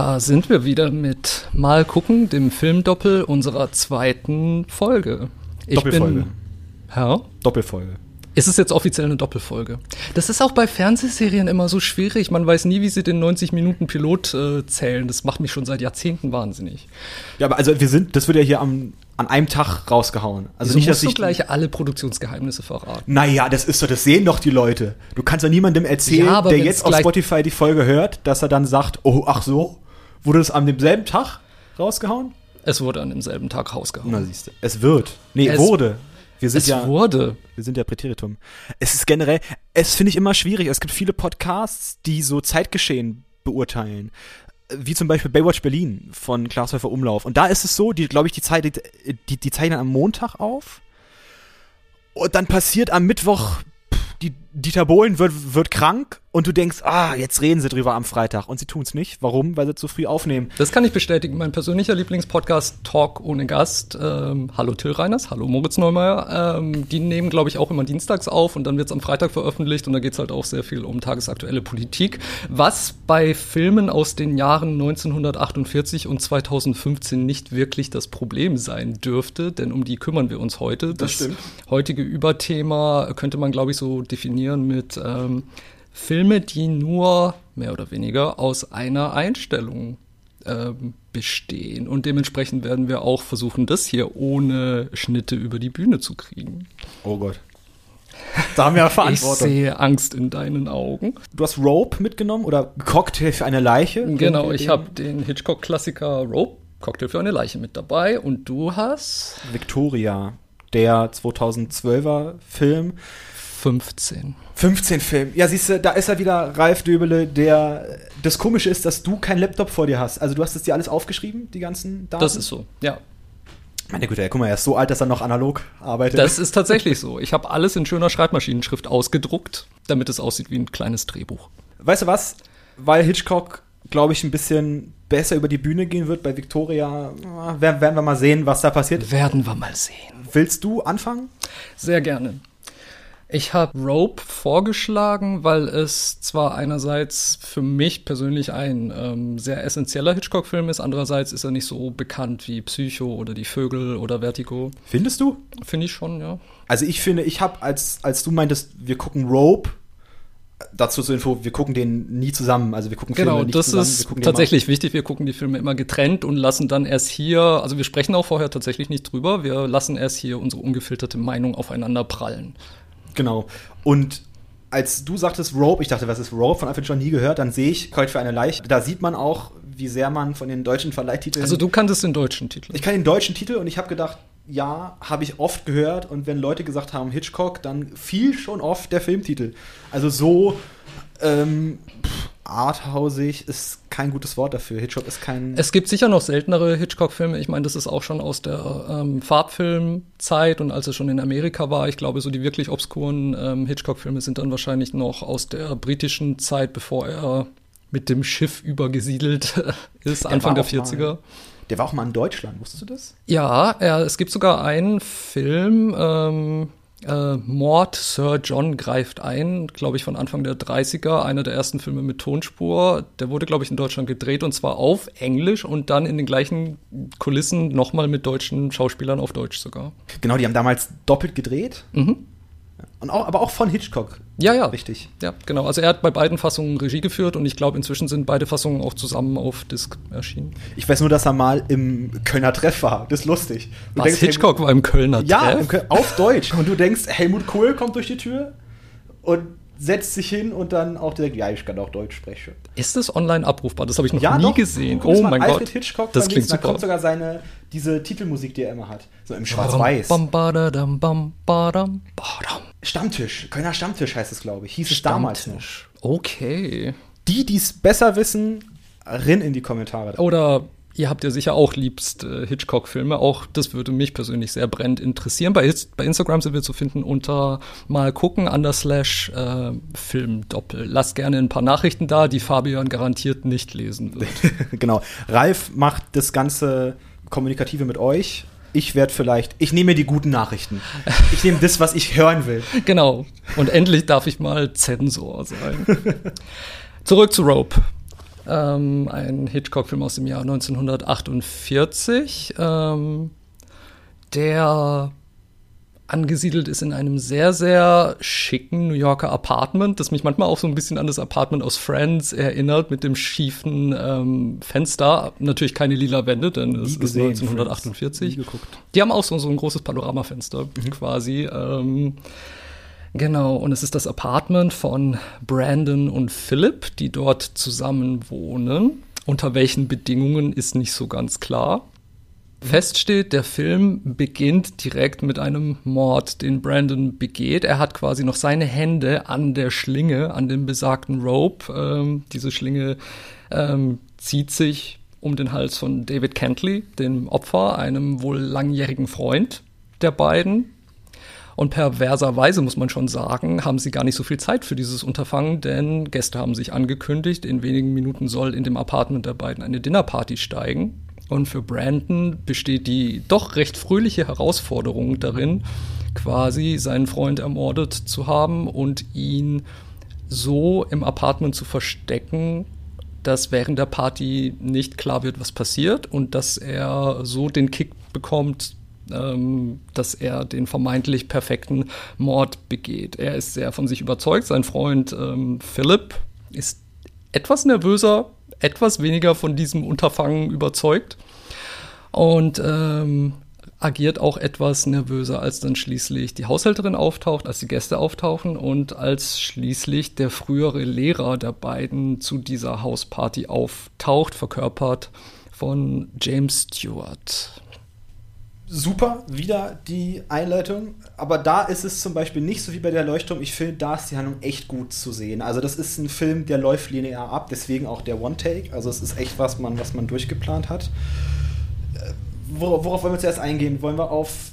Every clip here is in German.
Da sind wir wieder mit Mal gucken, dem Filmdoppel unserer zweiten Folge. Ich Doppelfolge. Bin, Herr? Doppelfolge. Ist es jetzt offiziell eine Doppelfolge? Das ist auch bei Fernsehserien immer so schwierig. Man weiß nie, wie sie den 90 Minuten Pilot äh, zählen. Das macht mich schon seit Jahrzehnten wahnsinnig. Ja, aber also wir sind, das wird ja hier am, an einem Tag rausgehauen. Also Wieso nicht, dass ich du gleich alle Produktionsgeheimnisse verraten. Naja, das ist so, das sehen doch die Leute. Du kannst ja niemandem erzählen, ja, der jetzt auf Spotify die Folge hört, dass er dann sagt, oh, ach so, wurde das an demselben Tag rausgehauen? Es wurde an demselben Tag rausgehauen. Na siehst du. Es wird. Nee, es wurde. Wir sind es ja, wurde. Wir sind ja Präteritum. Es ist generell, es finde ich immer schwierig. Es gibt viele Podcasts, die so Zeitgeschehen beurteilen. Wie zum Beispiel Baywatch Berlin von Klaas Häufer Umlauf. Und da ist es so, die, glaube ich, die, Zeit, die, die zeichnen am Montag auf. Und dann passiert am Mittwoch, die, Dieter Bohlen wird, wird krank und du denkst, ah, jetzt reden sie drüber am Freitag. Und sie tun es nicht. Warum? Weil sie zu früh aufnehmen. Das kann ich bestätigen. Mein persönlicher Lieblingspodcast Talk ohne Gast. Ähm, hallo Till Reiners, hallo Moritz Neumeier. Ähm, die nehmen, glaube ich, auch immer dienstags auf und dann wird es am Freitag veröffentlicht und da geht es halt auch sehr viel um tagesaktuelle Politik. Was bei Filmen aus den Jahren 1948 und 2015 nicht wirklich das Problem sein dürfte, denn um die kümmern wir uns heute. Das, das stimmt. heutige Überthema könnte man, glaube ich, so definieren mit ähm, Filme, die nur mehr oder weniger aus einer Einstellung ähm, bestehen. Und dementsprechend werden wir auch versuchen, das hier ohne Schnitte über die Bühne zu kriegen. Oh Gott. Da haben wir Verantwortung. Ich sehe Angst in deinen Augen. Du hast Rope mitgenommen oder Cocktail für eine Leiche? Genau, ich habe den Hitchcock-Klassiker Rope, Cocktail für eine Leiche mit dabei. Und du hast? Victoria, der 2012er Film 15. 15 Film. Ja, siehst du, da ist er wieder Ralf Döbele, der. Das Komische ist, dass du keinen Laptop vor dir hast. Also du hast es dir alles aufgeschrieben, die ganzen Daten? Das ist so, ja. Meine Güte, guck mal, er ist so alt, dass er noch analog arbeitet. Das ist tatsächlich so. Ich habe alles in schöner Schreibmaschinenschrift ausgedruckt, damit es aussieht wie ein kleines Drehbuch. Weißt du was? Weil Hitchcock, glaube ich, ein bisschen besser über die Bühne gehen wird bei Victoria, werden wir mal sehen, was da passiert. Werden wir mal sehen. Willst du anfangen? Sehr gerne. Ich habe Rope vorgeschlagen, weil es zwar einerseits für mich persönlich ein ähm, sehr essentieller Hitchcock-Film ist, andererseits ist er nicht so bekannt wie Psycho oder Die Vögel oder Vertigo. Findest du? Finde ich schon, ja. Also ich finde, ich habe, als, als du meintest, wir gucken Rope, dazu zur Info, wir gucken den nie zusammen. Also wir gucken genau, Filme nicht das zusammen. Genau, das ist tatsächlich wichtig. Wir gucken die Filme immer getrennt und lassen dann erst hier, also wir sprechen auch vorher tatsächlich nicht drüber, wir lassen erst hier unsere ungefilterte Meinung aufeinander prallen. Genau. Und als du sagtest Rope, ich dachte, was ist Rope? Von Alfred schon nie gehört. Dann sehe ich Kreuz für eine Leiche. Da sieht man auch, wie sehr man von den deutschen Verleihtiteln. Also du kanntest den deutschen Titel. Ich kann den deutschen Titel und ich habe gedacht, ja, habe ich oft gehört. Und wenn Leute gesagt haben Hitchcock, dann fiel schon oft der Filmtitel. Also so ähm, arthausig ist kein gutes Wort dafür. Hitchcock ist kein. Es gibt sicher noch seltenere Hitchcock-Filme. Ich meine, das ist auch schon aus der ähm, Farbfilmzeit und als er schon in Amerika war. Ich glaube, so die wirklich obskuren ähm, Hitchcock-Filme sind dann wahrscheinlich noch aus der britischen Zeit, bevor er mit dem Schiff übergesiedelt ist, der Anfang der 40er. Mal, der war auch mal in Deutschland, wusstest du das? Ja, er, es gibt sogar einen Film, ähm, äh, Mord, Sir John greift ein, glaube ich, von Anfang der 30er, einer der ersten Filme mit Tonspur. Der wurde, glaube ich, in Deutschland gedreht und zwar auf Englisch und dann in den gleichen Kulissen nochmal mit deutschen Schauspielern auf Deutsch sogar. Genau, die haben damals doppelt gedreht. Mhm. Und auch, aber auch von Hitchcock. Ja, ja. Richtig. Ja, genau. Also er hat bei beiden Fassungen Regie geführt und ich glaube, inzwischen sind beide Fassungen auch zusammen auf Disc erschienen. Ich weiß nur, dass er mal im Kölner Treff war. Das ist lustig. Du Was, denkst, Hitchcock Helmut, war im Kölner ja, Treff? Ja, auf Deutsch. Und du denkst, Helmut Kohl kommt durch die Tür und setzt sich hin und dann auch direkt, ja, ich kann auch Deutsch sprechen. Ist das online abrufbar? Das habe ich noch ja, nie doch. gesehen. Oh mein Alfred Gott. Hitchcock das klingt super. Da kommt sogar seine, diese Titelmusik, die er immer hat. So im Schwarz-Weiß. Stammtisch. Kölner Stammtisch heißt es, glaube ich. Hieß es damals noch. Okay. Die, die es besser wissen, rinn in die Kommentare. Oder Ihr habt ja sicher auch liebst äh, Hitchcock-Filme. Auch das würde mich persönlich sehr brennend interessieren. Bei, bei Instagram sind wir zu finden unter mal gucken, underslash äh, Filmdoppel. Lasst gerne ein paar Nachrichten da, die Fabian garantiert nicht lesen wird. genau. Ralf macht das ganze Kommunikative mit euch. Ich werde vielleicht, ich nehme die guten Nachrichten. Ich nehme das, was ich hören will. Genau. Und endlich darf ich mal Zensor sein. Zurück zu Rope. Ähm, ein Hitchcock-Film aus dem Jahr 1948, ähm, der angesiedelt ist in einem sehr, sehr schicken New Yorker Apartment, das mich manchmal auch so ein bisschen an das Apartment aus Friends erinnert, mit dem schiefen ähm, Fenster. Natürlich keine lila Wände, denn es ist 1948. Die haben auch so, so ein großes Panoramafenster mhm. quasi. Ähm, genau, und es ist das Apartment von Brandon und Philip, die dort zusammen wohnen. Unter welchen Bedingungen ist nicht so ganz klar. Feststeht, der Film beginnt direkt mit einem Mord, den Brandon begeht. Er hat quasi noch seine Hände an der Schlinge, an dem besagten Rope. Ähm, diese Schlinge ähm, zieht sich um den Hals von David Kentley, dem Opfer, einem wohl langjährigen Freund der beiden. Und perverserweise muss man schon sagen, haben sie gar nicht so viel Zeit für dieses Unterfangen, denn Gäste haben sich angekündigt, in wenigen Minuten soll in dem Apartment der beiden eine Dinnerparty steigen. Und für Brandon besteht die doch recht fröhliche Herausforderung darin, quasi seinen Freund ermordet zu haben und ihn so im Apartment zu verstecken, dass während der Party nicht klar wird, was passiert und dass er so den Kick bekommt, ähm, dass er den vermeintlich perfekten Mord begeht. Er ist sehr von sich überzeugt. Sein Freund ähm, Philip ist etwas nervöser etwas weniger von diesem Unterfangen überzeugt und ähm, agiert auch etwas nervöser, als dann schließlich die Haushälterin auftaucht, als die Gäste auftauchen und als schließlich der frühere Lehrer der beiden zu dieser Hausparty auftaucht, verkörpert von James Stewart super, wieder die Einleitung. Aber da ist es zum Beispiel nicht so wie bei der Leuchtturm. Ich finde, da ist die Handlung echt gut zu sehen. Also, das ist ein Film, der läuft linear ab, deswegen auch der One-Take. Also, es ist echt was man, was man durchgeplant hat. Äh, worauf, worauf wollen wir zuerst eingehen? Wollen wir auf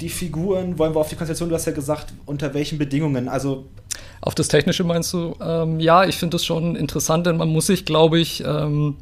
die Figuren, wollen wir auf die Konstellation, du hast ja gesagt, unter welchen Bedingungen? Also. Auf das Technische meinst du? Ähm, ja, ich finde das schon interessant, denn man muss sich, glaube ich, ähm,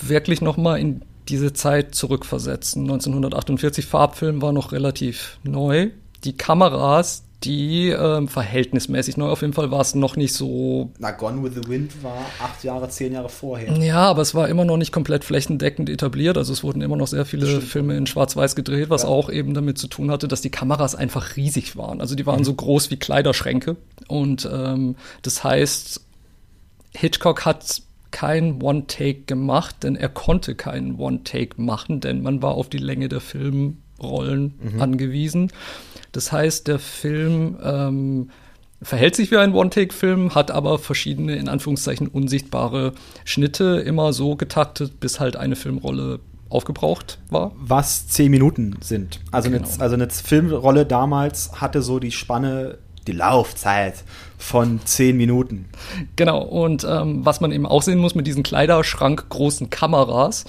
wirklich noch mal in diese Zeit zurückversetzen. 1948 Farbfilm war noch relativ neu. Die Kameras, die ähm, verhältnismäßig neu. Auf jeden Fall war es noch nicht so. Na, Gone with the Wind war acht Jahre, zehn Jahre vorher. Ja, aber es war immer noch nicht komplett flächendeckend etabliert. Also es wurden immer noch sehr viele Stimmt. Filme in Schwarz-Weiß gedreht, was ja. auch eben damit zu tun hatte, dass die Kameras einfach riesig waren. Also die waren mhm. so groß wie Kleiderschränke. Und ähm, das heißt, Hitchcock hat kein One-Take gemacht, denn er konnte keinen One-Take machen, denn man war auf die Länge der Filmrollen mhm. angewiesen. Das heißt, der Film ähm, verhält sich wie ein One-Take-Film, hat aber verschiedene, in Anführungszeichen, unsichtbare Schnitte immer so getaktet, bis halt eine Filmrolle aufgebraucht war. Was zehn Minuten sind. Also, genau. eine, also eine Filmrolle damals hatte so die Spanne die Laufzeit von zehn Minuten. Genau, und ähm, was man eben auch sehen muss mit diesen Kleiderschrank großen Kameras,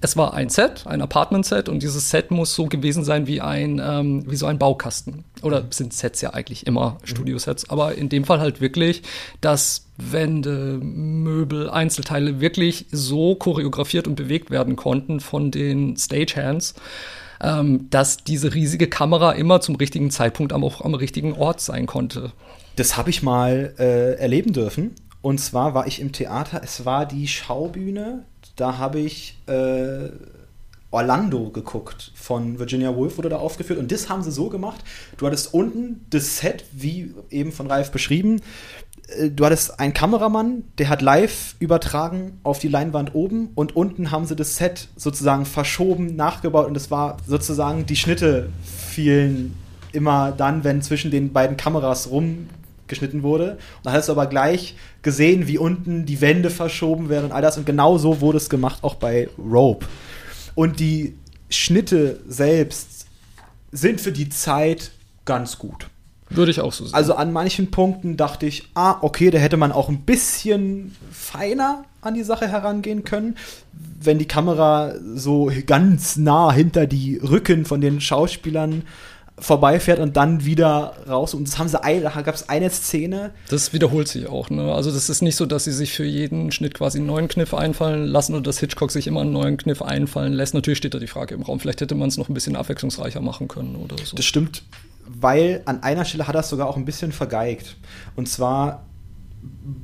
es war ein Set, ein Apartment-Set und dieses Set muss so gewesen sein wie ein, ähm, wie so ein Baukasten. Oder sind Sets ja eigentlich immer Studiosets, aber in dem Fall halt wirklich, dass Wände, Möbel, Einzelteile wirklich so choreografiert und bewegt werden konnten von den Stagehands, ähm, dass diese riesige Kamera immer zum richtigen Zeitpunkt am, auch am richtigen Ort sein konnte. Das habe ich mal äh, erleben dürfen. Und zwar war ich im Theater, es war die Schaubühne, da habe ich äh, Orlando geguckt von Virginia Woolf wurde da aufgeführt und das haben sie so gemacht. Du hattest unten das Set, wie eben von Ralf beschrieben, äh, du hattest einen Kameramann, der hat live übertragen auf die Leinwand oben und unten haben sie das Set sozusagen verschoben, nachgebaut und es war sozusagen, die Schnitte fielen immer dann, wenn zwischen den beiden Kameras rumgeschnitten wurde. Und dann hast du aber gleich gesehen, wie unten die Wände verschoben werden und all das. Und genau so wurde es gemacht, auch bei Rope. Und die Schnitte selbst sind für die Zeit ganz gut. Würde ich auch so sehen. Also an manchen Punkten dachte ich, ah, okay, da hätte man auch ein bisschen feiner an die Sache herangehen können. Wenn die Kamera so ganz nah hinter die Rücken von den Schauspielern vorbeifährt und dann wieder raus. Und das haben sie, da gab es eine Szene. Das wiederholt sich auch, ne? Also das ist nicht so, dass sie sich für jeden Schnitt quasi einen neuen Kniff einfallen lassen oder dass Hitchcock sich immer einen neuen Kniff einfallen lässt. Natürlich steht da die Frage im Raum. Vielleicht hätte man es noch ein bisschen abwechslungsreicher machen können oder so. Das stimmt weil an einer Stelle hat er es sogar auch ein bisschen vergeigt. Und zwar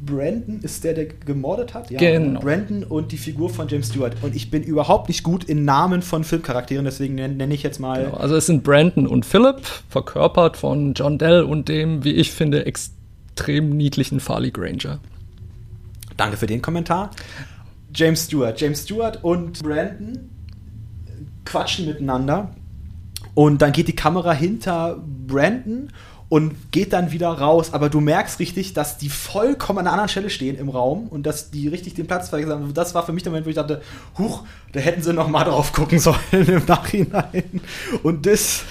Brandon ist der, der gemordet hat? Ja, genau. Brandon und die Figur von James Stewart. Und ich bin überhaupt nicht gut in Namen von Filmcharakteren, deswegen nenne nenn ich jetzt mal. Genau, also es sind Brandon und Philip, verkörpert von John Dell und dem, wie ich finde, extrem niedlichen Farley Granger. Danke für den Kommentar. James Stewart. James Stewart und Brandon quatschen miteinander. Und dann geht die Kamera hinter Brandon und geht dann wieder raus. Aber du merkst richtig, dass die vollkommen an einer anderen Stelle stehen im Raum und dass die richtig den Platz vergessen haben. Das war für mich der Moment, wo ich dachte, huch, da hätten sie noch mal drauf gucken sollen im Nachhinein. Und das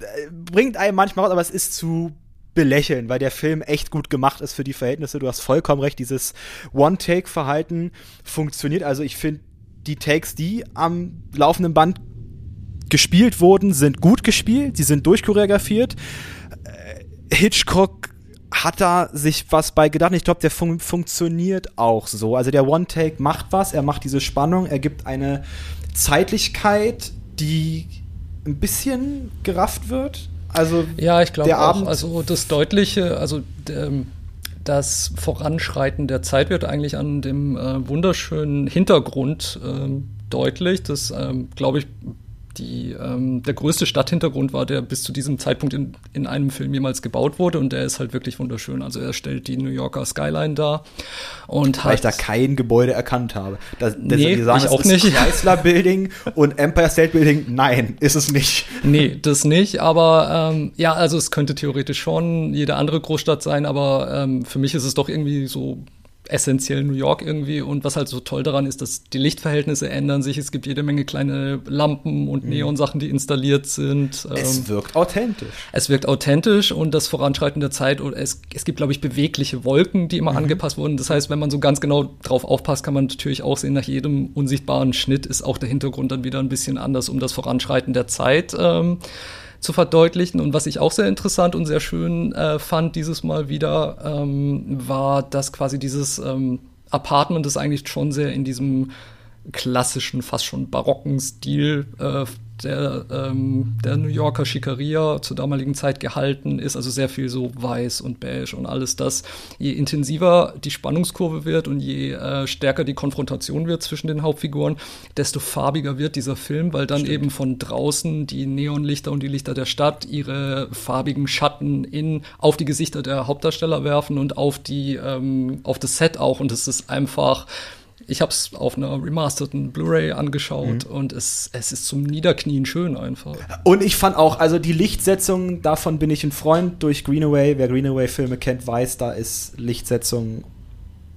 äh, bringt einem manchmal raus, aber es ist zu belächeln, weil der Film echt gut gemacht ist für die Verhältnisse. Du hast vollkommen recht, dieses One-Take-Verhalten funktioniert. Also ich finde, die Takes, die am laufenden Band gespielt wurden, sind gut gespielt, sie sind durchchoreografiert. Hitchcock hat da sich was bei gedacht. Ich glaube, der fun funktioniert auch so. Also der One-Take macht was, er macht diese Spannung, er gibt eine Zeitlichkeit, die ein bisschen gerafft wird. Also ja, ich glaube auch. Also das Deutliche, also der, das Voranschreiten der Zeit wird eigentlich an dem äh, wunderschönen Hintergrund äh, deutlich. Das, ähm, glaube ich, die, ähm, der größte Stadthintergrund war, der bis zu diesem Zeitpunkt in, in einem Film jemals gebaut wurde und der ist halt wirklich wunderschön. Also er stellt die New Yorker Skyline dar und Weil ich da kein Gebäude erkannt habe. Das, das, nee, die sagen, ich auch nicht. Chrysler Building und Empire State Building, nein, ist es nicht. Nee, das nicht, aber ähm, ja, also es könnte theoretisch schon jede andere Großstadt sein, aber ähm, für mich ist es doch irgendwie so essentiell New York irgendwie. Und was halt so toll daran ist, dass die Lichtverhältnisse ändern sich. Es gibt jede Menge kleine Lampen und mhm. Neonsachen, die installiert sind. Es ähm, wirkt authentisch. Es wirkt authentisch und das Voranschreiten der Zeit. Und es, es gibt, glaube ich, bewegliche Wolken, die immer mhm. angepasst wurden. Das heißt, wenn man so ganz genau drauf aufpasst, kann man natürlich auch sehen, nach jedem unsichtbaren Schnitt ist auch der Hintergrund dann wieder ein bisschen anders, um das Voranschreiten der Zeit ähm, zu verdeutlichen. Und was ich auch sehr interessant und sehr schön äh, fand dieses Mal wieder, ähm, war, dass quasi dieses ähm, Apartment ist eigentlich schon sehr in diesem klassischen, fast schon barocken Stil äh, der, ähm, der New Yorker Schickeria zur damaligen Zeit gehalten ist. Also sehr viel so weiß und beige und alles das. Je intensiver die Spannungskurve wird und je äh, stärker die Konfrontation wird zwischen den Hauptfiguren, desto farbiger wird dieser Film, weil dann Stimmt. eben von draußen die Neonlichter und die Lichter der Stadt ihre farbigen Schatten in, auf die Gesichter der Hauptdarsteller werfen und auf die, ähm, auf das Set auch. Und es ist einfach, ich habe es auf einer remasterten Blu-ray angeschaut mhm. und es, es ist zum Niederknien schön einfach. Und ich fand auch, also die Lichtsetzung, davon bin ich ein Freund durch Greenaway. Wer Greenaway-Filme kennt, weiß, da ist Lichtsetzung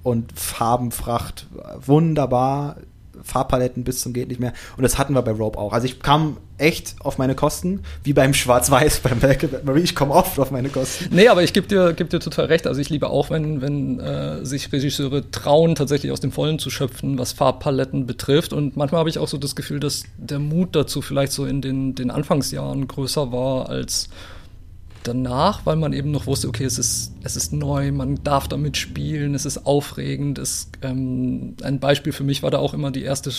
und Farbenfracht wunderbar. Farbpaletten bis zum geht nicht mehr. Und das hatten wir bei Rope auch. Also ich kam echt auf meine Kosten, wie beim Schwarz-Weiß, beim Velvet Marie. Ich komme oft auf meine Kosten. Nee, aber ich gebe dir, geb dir total recht. Also ich liebe auch, wenn, wenn äh, sich Regisseure trauen, tatsächlich aus dem Vollen zu schöpfen, was Farbpaletten betrifft. Und manchmal habe ich auch so das Gefühl, dass der Mut dazu vielleicht so in den, den Anfangsjahren größer war als danach, weil man eben noch wusste, okay, es ist, es ist neu, man darf damit spielen, es ist aufregend. Es, ähm, ein Beispiel für mich war da auch immer die erste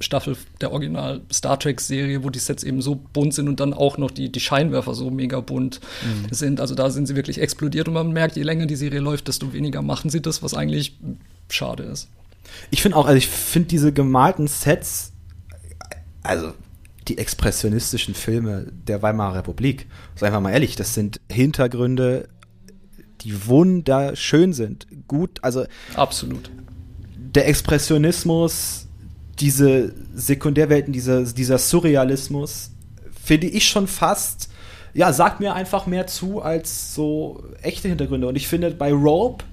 Staffel der Original Star Trek Serie, wo die Sets eben so bunt sind und dann auch noch die, die Scheinwerfer so mega bunt mhm. sind. Also da sind sie wirklich explodiert und man merkt, je länger die Serie läuft, desto weniger machen sie das, was eigentlich schade ist. Ich finde auch, also ich finde diese gemalten Sets, also die expressionistischen Filme der Weimarer Republik. Seien wir mal ehrlich, das sind Hintergründe, die wunderschön sind. Gut, also. Absolut. Der Expressionismus, diese Sekundärwelten, dieser, dieser Surrealismus, finde ich schon fast, ja, sagt mir einfach mehr zu als so echte Hintergründe. Und ich finde, bei Rope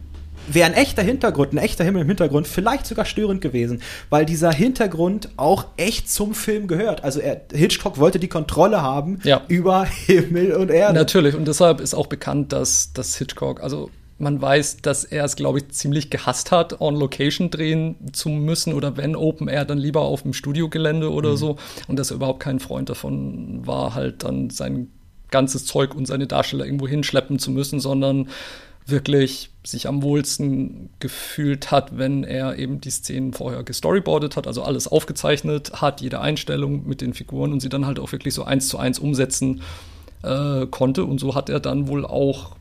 wäre ein echter Hintergrund, ein echter Himmel im Hintergrund vielleicht sogar störend gewesen, weil dieser Hintergrund auch echt zum Film gehört. Also er, Hitchcock wollte die Kontrolle haben ja. über Himmel und Erde. Natürlich, und deshalb ist auch bekannt, dass, dass Hitchcock, also man weiß, dass er es, glaube ich, ziemlich gehasst hat, on Location drehen zu müssen oder wenn Open Air, dann lieber auf dem Studiogelände oder mhm. so. Und dass er überhaupt kein Freund davon war, halt dann sein ganzes Zeug und seine Darsteller irgendwo hinschleppen zu müssen, sondern wirklich sich am wohlsten gefühlt hat, wenn er eben die Szenen vorher gestoryboardet hat, also alles aufgezeichnet hat, jede Einstellung mit den Figuren und sie dann halt auch wirklich so eins zu eins umsetzen äh, konnte. Und so hat er dann wohl auch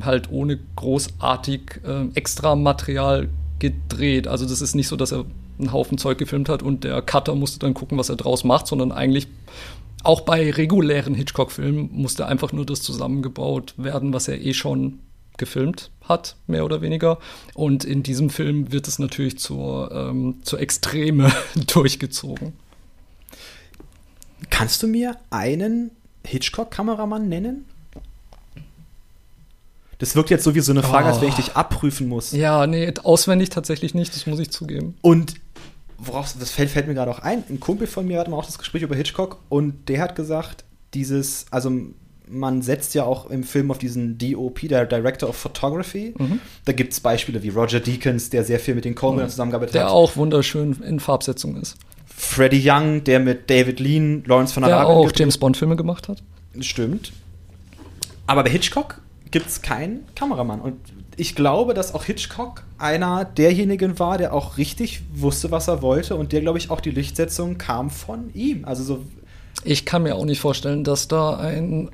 halt ohne großartig äh, extra Material gedreht. Also das ist nicht so, dass er einen Haufen Zeug gefilmt hat und der Cutter musste dann gucken, was er draus macht, sondern eigentlich auch bei regulären Hitchcock-Filmen musste einfach nur das zusammengebaut werden, was er eh schon gefilmt hat, mehr oder weniger. Und in diesem Film wird es natürlich zur, ähm, zur Extreme durchgezogen. Kannst du mir einen Hitchcock-Kameramann nennen? Das wirkt jetzt so wie so eine Frage, oh. als wenn ich dich abprüfen muss. Ja, nee, auswendig tatsächlich nicht, das muss ich zugeben. Und worauf, das fällt, fällt mir gerade auch ein, ein Kumpel von mir hatte mal auch das Gespräch über Hitchcock und der hat gesagt, dieses, also man setzt ja auch im Film auf diesen DOP, der Director of Photography. Mhm. Da gibt es Beispiele wie Roger Deakins, der sehr viel mit den Coleman mhm. zusammengearbeitet der hat. Der auch wunderschön in Farbsetzung ist. Freddie Young, der mit David Lean, Lawrence von Arabien. Der auch James Bond-Filme gemacht hat. Stimmt. Aber bei Hitchcock gibt es keinen Kameramann. Und ich glaube, dass auch Hitchcock einer derjenigen war, der auch richtig wusste, was er wollte und der, glaube ich, auch die Lichtsetzung kam von ihm. Also so. Ich kann mir auch nicht vorstellen, dass da ein,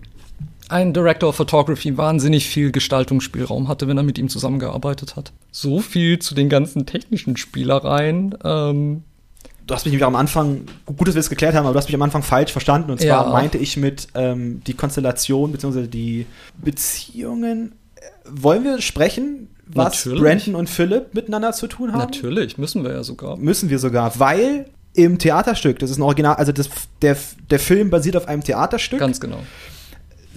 ein Director of Photography wahnsinnig viel Gestaltungsspielraum hatte, wenn er mit ihm zusammengearbeitet hat. So viel zu den ganzen technischen Spielereien. Ähm, du hast mich nämlich am Anfang, gut, dass wir es geklärt haben, aber du hast mich am Anfang falsch verstanden. Und zwar ja. meinte ich mit ähm, die Konstellation bzw. die Beziehungen. Wollen wir sprechen, was Natürlich. Brandon und Philip miteinander zu tun haben? Natürlich, müssen wir ja sogar. Müssen wir sogar, weil im Theaterstück, das ist ein Original, also das, der, der Film basiert auf einem Theaterstück. Ganz genau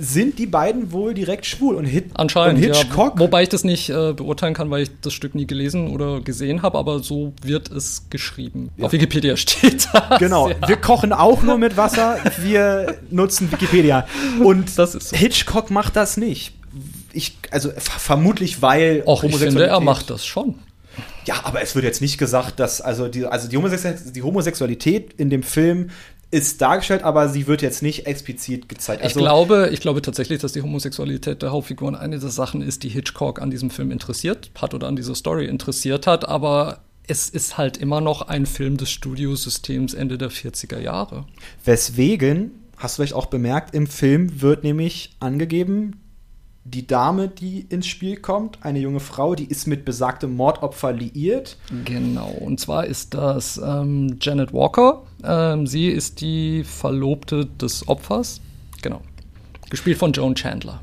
sind die beiden wohl direkt schwul und, Hit Anscheinend, und Hitchcock. Ja. Wobei ich das nicht äh, beurteilen kann, weil ich das Stück nie gelesen oder gesehen habe, aber so wird es geschrieben. Ja. Auf Wikipedia steht das. Genau, ja. wir kochen auch nur mit Wasser, wir nutzen Wikipedia. Und so. Hitchcock macht das nicht. Ich, also vermutlich, weil. Och, ich finde, er macht das schon. Ja, aber es wird jetzt nicht gesagt, dass also die, also die, Homosexualität, die Homosexualität in dem Film ist dargestellt, aber sie wird jetzt nicht explizit gezeigt. Also ich glaube, ich glaube tatsächlich, dass die Homosexualität der Hauptfiguren eine der Sachen ist, die Hitchcock an diesem Film interessiert hat oder an dieser Story interessiert hat, aber es ist halt immer noch ein Film des Studiosystems Ende der 40er Jahre. Weswegen, hast du vielleicht auch bemerkt, im Film wird nämlich angegeben, die Dame, die ins Spiel kommt, eine junge Frau, die ist mit besagtem Mordopfer liiert. Genau, und zwar ist das ähm, Janet Walker. Ähm, sie ist die Verlobte des Opfers. Genau. Gespielt von Joan Chandler.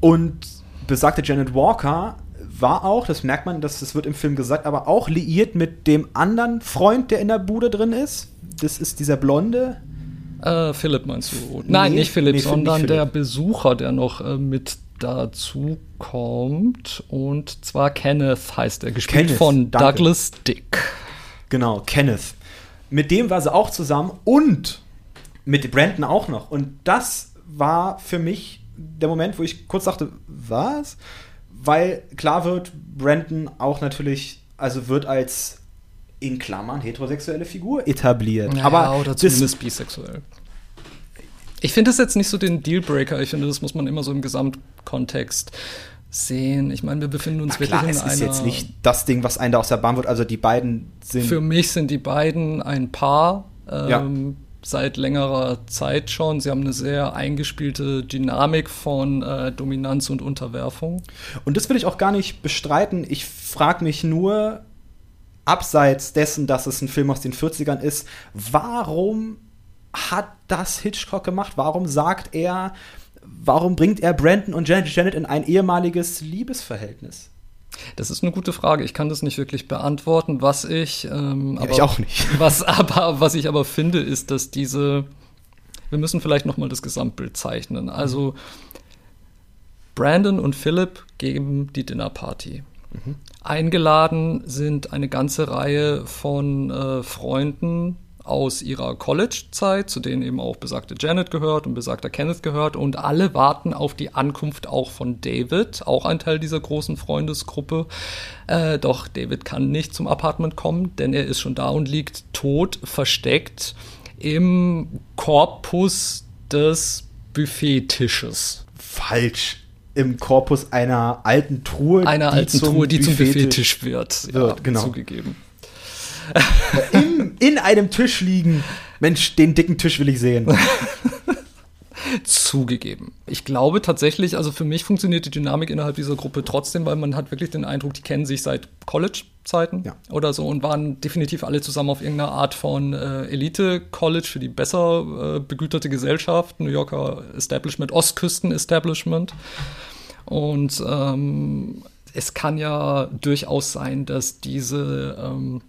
Und besagte Janet Walker war auch, das merkt man, das, das wird im Film gesagt, aber auch liiert mit dem anderen Freund, der in der Bude drin ist. Das ist dieser Blonde. Äh, Philipp meinst du? Nein, nee, nicht Philipp, nee, sondern Philipp. der Besucher, der noch äh, mit dazu kommt. Und zwar Kenneth heißt er, gespielt Kenneth, von danke. Douglas Dick. Genau, Kenneth. Mit dem war sie auch zusammen und mit Brandon auch noch. Und das war für mich der Moment, wo ich kurz dachte, was? Weil klar wird, Brandon auch natürlich, also wird als in Klammern heterosexuelle Figur etabliert. Naja, aber oder zumindest bisexuell. Ich finde das jetzt nicht so den Dealbreaker. Ich finde, das muss man immer so im Gesamtkontext sehen. Ich meine, wir befinden uns Na wirklich klar, in es einer. Es ist jetzt nicht das Ding, was einen da aus der Bahn wird. Also die beiden sind. Für mich sind die beiden ein Paar. Ähm, ja. Seit längerer Zeit schon. Sie haben eine sehr eingespielte Dynamik von äh, Dominanz und Unterwerfung. Und das will ich auch gar nicht bestreiten. Ich frage mich nur, abseits dessen, dass es ein Film aus den 40ern ist, warum hat das Hitchcock gemacht? Warum sagt er, warum bringt er Brandon und Janet, Janet in ein ehemaliges Liebesverhältnis? Das ist eine gute Frage. Ich kann das nicht wirklich beantworten. Was ich, ähm, ja, aber, ich auch nicht. Was aber, was ich aber finde, ist, dass diese, wir müssen vielleicht noch mal das Gesamtbild zeichnen. Also Brandon und Philip geben die Dinnerparty. Mhm. Eingeladen sind eine ganze Reihe von äh, Freunden aus ihrer College-Zeit, zu denen eben auch besagte Janet gehört und besagter Kenneth gehört. Und alle warten auf die Ankunft auch von David, auch ein Teil dieser großen Freundesgruppe. Äh, doch David kann nicht zum Apartment kommen, denn er ist schon da und liegt tot, versteckt im Korpus des Buffettisches. Falsch im Korpus einer alten Truhe. Einer alten Truhe, die zum Buffettisch wird. wird ja, genau. Zugegeben. Im, in einem Tisch liegen. Mensch, den dicken Tisch will ich sehen. Zugegeben. Ich glaube tatsächlich, also für mich funktioniert die Dynamik innerhalb dieser Gruppe trotzdem, weil man hat wirklich den Eindruck, die kennen sich seit College-Zeiten ja. oder so und waren definitiv alle zusammen auf irgendeiner Art von äh, Elite-College für die besser äh, begüterte Gesellschaft, New Yorker Establishment, Ostküsten-Establishment. Und ähm, es kann ja durchaus sein, dass diese ähm,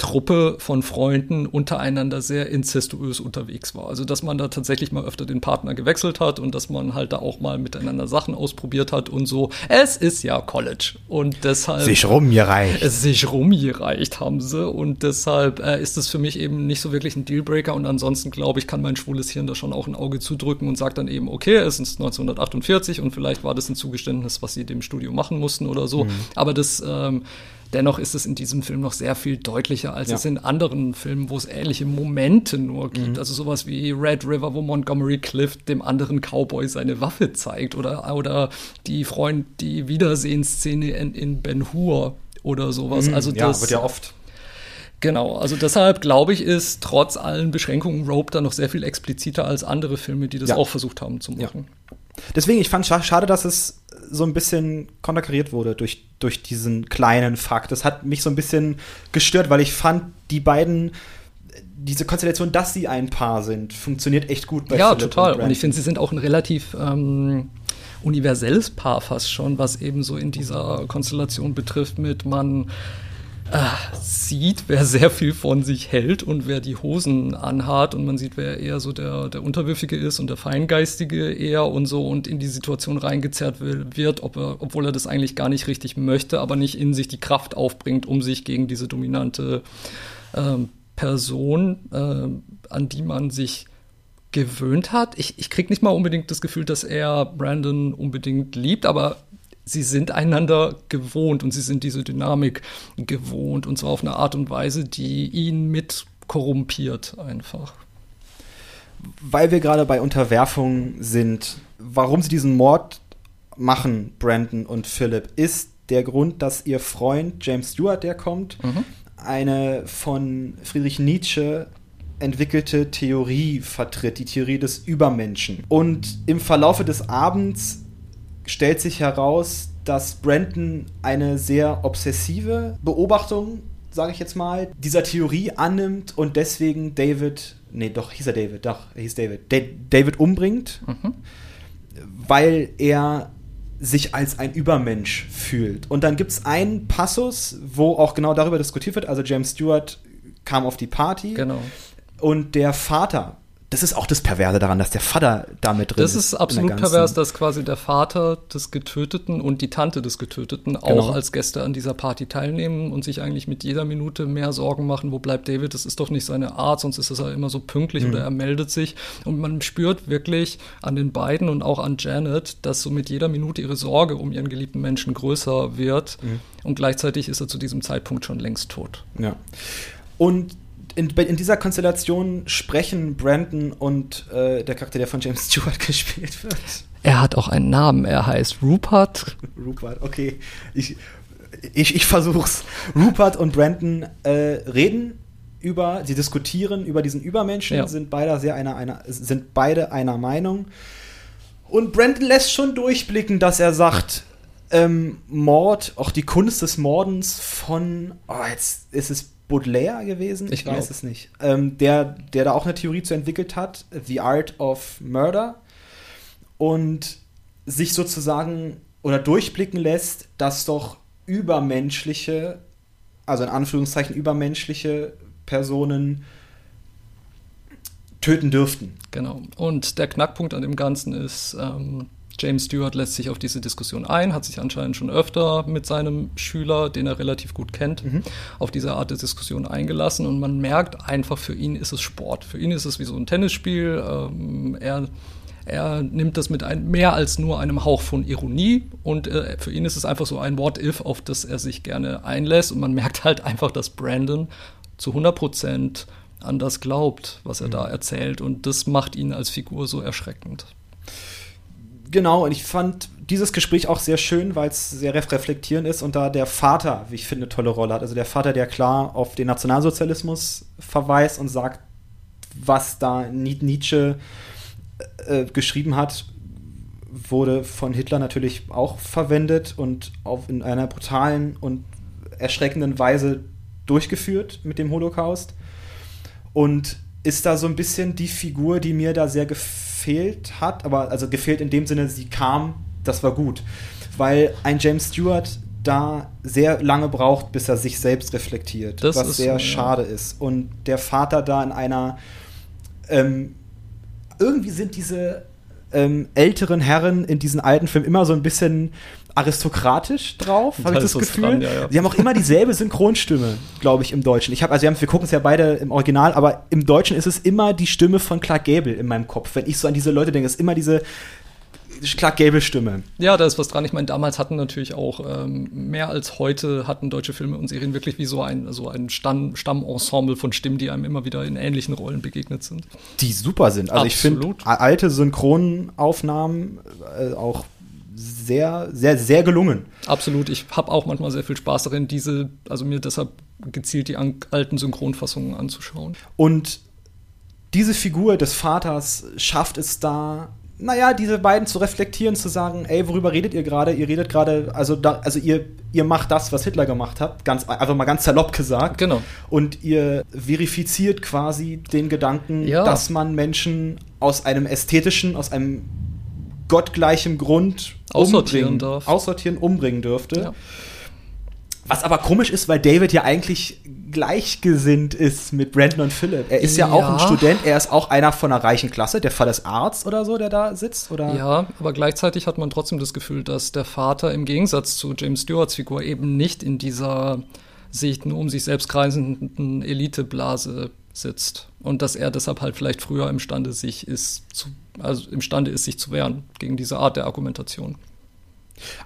Truppe von Freunden untereinander sehr incestuös unterwegs war. Also dass man da tatsächlich mal öfter den Partner gewechselt hat und dass man halt da auch mal miteinander Sachen ausprobiert hat und so. Es ist ja College und deshalb sich rumgereicht. Sich rumgereicht haben sie und deshalb äh, ist es für mich eben nicht so wirklich ein Dealbreaker und ansonsten glaube ich, kann mein schwules Hirn da schon auch ein Auge zudrücken und sagt dann eben, okay, es ist 1948 und vielleicht war das ein Zugeständnis, was sie dem Studio machen mussten oder so. Mhm. Aber das ähm, Dennoch ist es in diesem Film noch sehr viel deutlicher, als ja. es in anderen Filmen, wo es ähnliche Momente nur gibt. Mhm. Also sowas wie Red River, wo Montgomery Clift dem anderen Cowboy seine Waffe zeigt oder, oder die Freund, die Wiedersehensszene in, in Ben Hur oder sowas. Mhm, also das, ja, wird ja oft. Genau, also deshalb glaube ich, ist trotz allen Beschränkungen Rope da noch sehr viel expliziter als andere Filme, die das ja. auch versucht haben zu machen. Ja. Deswegen, ich fand schade, dass es so ein bisschen konterkariert wurde durch, durch diesen kleinen Fakt. Das hat mich so ein bisschen gestört, weil ich fand, die beiden diese Konstellation, dass sie ein Paar sind, funktioniert echt gut bei Ja, Philipp total. Und, und, ich finde, sie sind auch ein relativ ähm, universelles Paar fast schon, was eben so in dieser Konstellation betrifft mit man äh, sieht, wer sehr viel von sich hält und wer die Hosen anhat und man sieht, wer eher so der, der Unterwürfige ist und der Feingeistige eher und so und in die Situation reingezerrt wird, ob er, obwohl er das eigentlich gar nicht richtig möchte, aber nicht in sich die Kraft aufbringt, um sich gegen diese dominante ähm, Person, äh, an die man sich gewöhnt hat. Ich, ich krieg nicht mal unbedingt das Gefühl, dass er Brandon unbedingt liebt, aber sie sind einander gewohnt und sie sind diese Dynamik gewohnt und zwar auf eine Art und Weise, die ihn mit korrumpiert einfach. Weil wir gerade bei Unterwerfung sind, warum sie diesen Mord machen, Brandon und Philip, ist der Grund, dass ihr Freund James Stewart, der kommt, mhm. eine von Friedrich Nietzsche entwickelte Theorie vertritt, die Theorie des Übermenschen. Und im Verlaufe des Abends stellt sich heraus, dass Brandon eine sehr obsessive Beobachtung, sage ich jetzt mal, dieser Theorie annimmt und deswegen David, nee, doch hieß er David, doch, er hieß David, David umbringt, mhm. weil er sich als ein Übermensch fühlt. Und dann gibt es einen Passus, wo auch genau darüber diskutiert wird. Also James Stewart kam auf die Party. Genau. Und der Vater das ist auch das Perverse daran, dass der Vater damit drin ist. Das ist absolut pervers, dass quasi der Vater des Getöteten und die Tante des Getöteten genau. auch als Gäste an dieser Party teilnehmen und sich eigentlich mit jeder Minute mehr Sorgen machen, wo bleibt David? Das ist doch nicht seine Art, sonst ist er immer so pünktlich mhm. oder er meldet sich. Und man spürt wirklich an den beiden und auch an Janet, dass so mit jeder Minute ihre Sorge um ihren geliebten Menschen größer wird. Mhm. Und gleichzeitig ist er zu diesem Zeitpunkt schon längst tot. Ja. Und in, in, dieser Konstellation sprechen Brandon und äh, der Charakter, der von James Stewart gespielt wird. Er hat auch einen Namen, er heißt Rupert. Rupert, okay. Ich, ich, ich versuch's. Rupert und Brandon äh, reden über, sie diskutieren über diesen Übermenschen, ja. sind beide sehr einer, einer, sind beide einer Meinung. Und Brandon lässt schon durchblicken, dass er sagt, ähm, Mord, auch die Kunst des Mordens von, oh, jetzt ist es Baudelaire gewesen, ich, ich weiß es nicht, ähm, der, der da auch eine Theorie zu entwickelt hat, The Art of Murder, und sich sozusagen oder durchblicken lässt, dass doch übermenschliche, also in Anführungszeichen übermenschliche Personen töten dürften. Genau. Und der Knackpunkt an dem Ganzen ist, ähm, James Stewart lässt sich auf diese Diskussion ein, hat sich anscheinend schon öfter mit seinem Schüler, den er relativ gut kennt, mhm. auf diese Art der Diskussion eingelassen und man merkt einfach, für ihn ist es Sport. Für ihn ist es wie so ein Tennisspiel. Ähm, er er nimmt das mit ein, mehr als nur einem Hauch von Ironie und äh, für ihn ist es einfach so ein What-If, auf das er sich gerne einlässt und man merkt halt einfach, dass Brandon zu 100 Prozent an das glaubt, was er mhm. da erzählt und das macht ihn als Figur so erschreckend. Genau, und ich fand dieses Gespräch auch sehr schön, weil es sehr reflektierend ist und da der Vater, wie ich finde, eine tolle Rolle hat. Also der Vater, der klar auf den Nationalsozialismus verweist und sagt, was da Nietzsche äh, geschrieben hat, wurde von Hitler natürlich auch verwendet und auf in einer brutalen und erschreckenden Weise durchgeführt mit dem Holocaust. Und ist da so ein bisschen die Figur, die mir da sehr gefehlt hat, aber also gefehlt in dem Sinne, sie kam, das war gut. Weil ein James Stewart da sehr lange braucht, bis er sich selbst reflektiert, Das was ist sehr so, ja. schade ist. Und der Vater da in einer ähm, irgendwie sind diese ähm, älteren Herren in diesen alten Filmen immer so ein bisschen aristokratisch drauf, habe ich Da das Gefühl. dran, ja, ja. Sie haben auch immer dieselbe Synchronstimme, glaube ich, im Deutschen. Ich habe, also wir, wir gucken es ja beide im Original, aber im Deutschen ist es immer die Stimme von Clark Gable in meinem Kopf. Wenn ich so an diese Leute denke, ist immer diese Clark Gable-Stimme. Ja, da ist was dran. Ich meine, damals hatten natürlich auch ähm, mehr als heute hatten deutsche Filme und Serien wirklich wie so ein, so ein Stamm, Stammensemble von Stimmen, die einem immer wieder in ähnlichen Rollen begegnet sind. Die super sind. Also ich finde Absolut. alte Synchronaufnahmen äh, auch sehr, sehr, sehr gelungen. Absolut. Ich habe auch manchmal sehr viel Spaß darin, diese, also mir deshalb gezielt die an, alten Synchronfassungen anzuschauen. Und diese Figur des Vaters schafft es da, naja, diese beiden zu reflektieren, zu sagen, ey, worüber redet ihr gerade? Ihr redet gerade, also da, also ihr, ihr macht das, was Hitler gemacht hat, ganz einfach mal ganz salopp gesagt. Genau. Und ihr verifiziert quasi den Gedanken, Ja. dass man Menschen aus einem ästhetischen, aus einem gottgleichen Grund Aussortieren umbringen- darf. aussortieren, umbringen dürfte. Ja. Was aber komisch ist, weil David ja eigentlich gleichgesinnt ist mit Brandon und Philip. Er ist ja, auch ein Ja. Student, er ist auch einer von einer reichen Klasse, der Vater ist Arzt oder so, der da sitzt, oder? Ja, aber gleichzeitig hat man trotzdem das Gefühl, dass der Vater im Gegensatz zu James Stewarts Figur eben nicht in dieser sich nur um sich selbst kreisenden Eliteblase sitzt und dass er deshalb halt vielleicht früher imstande sich ist zu, also imstande ist sich zu wehren gegen diese Art der Argumentation.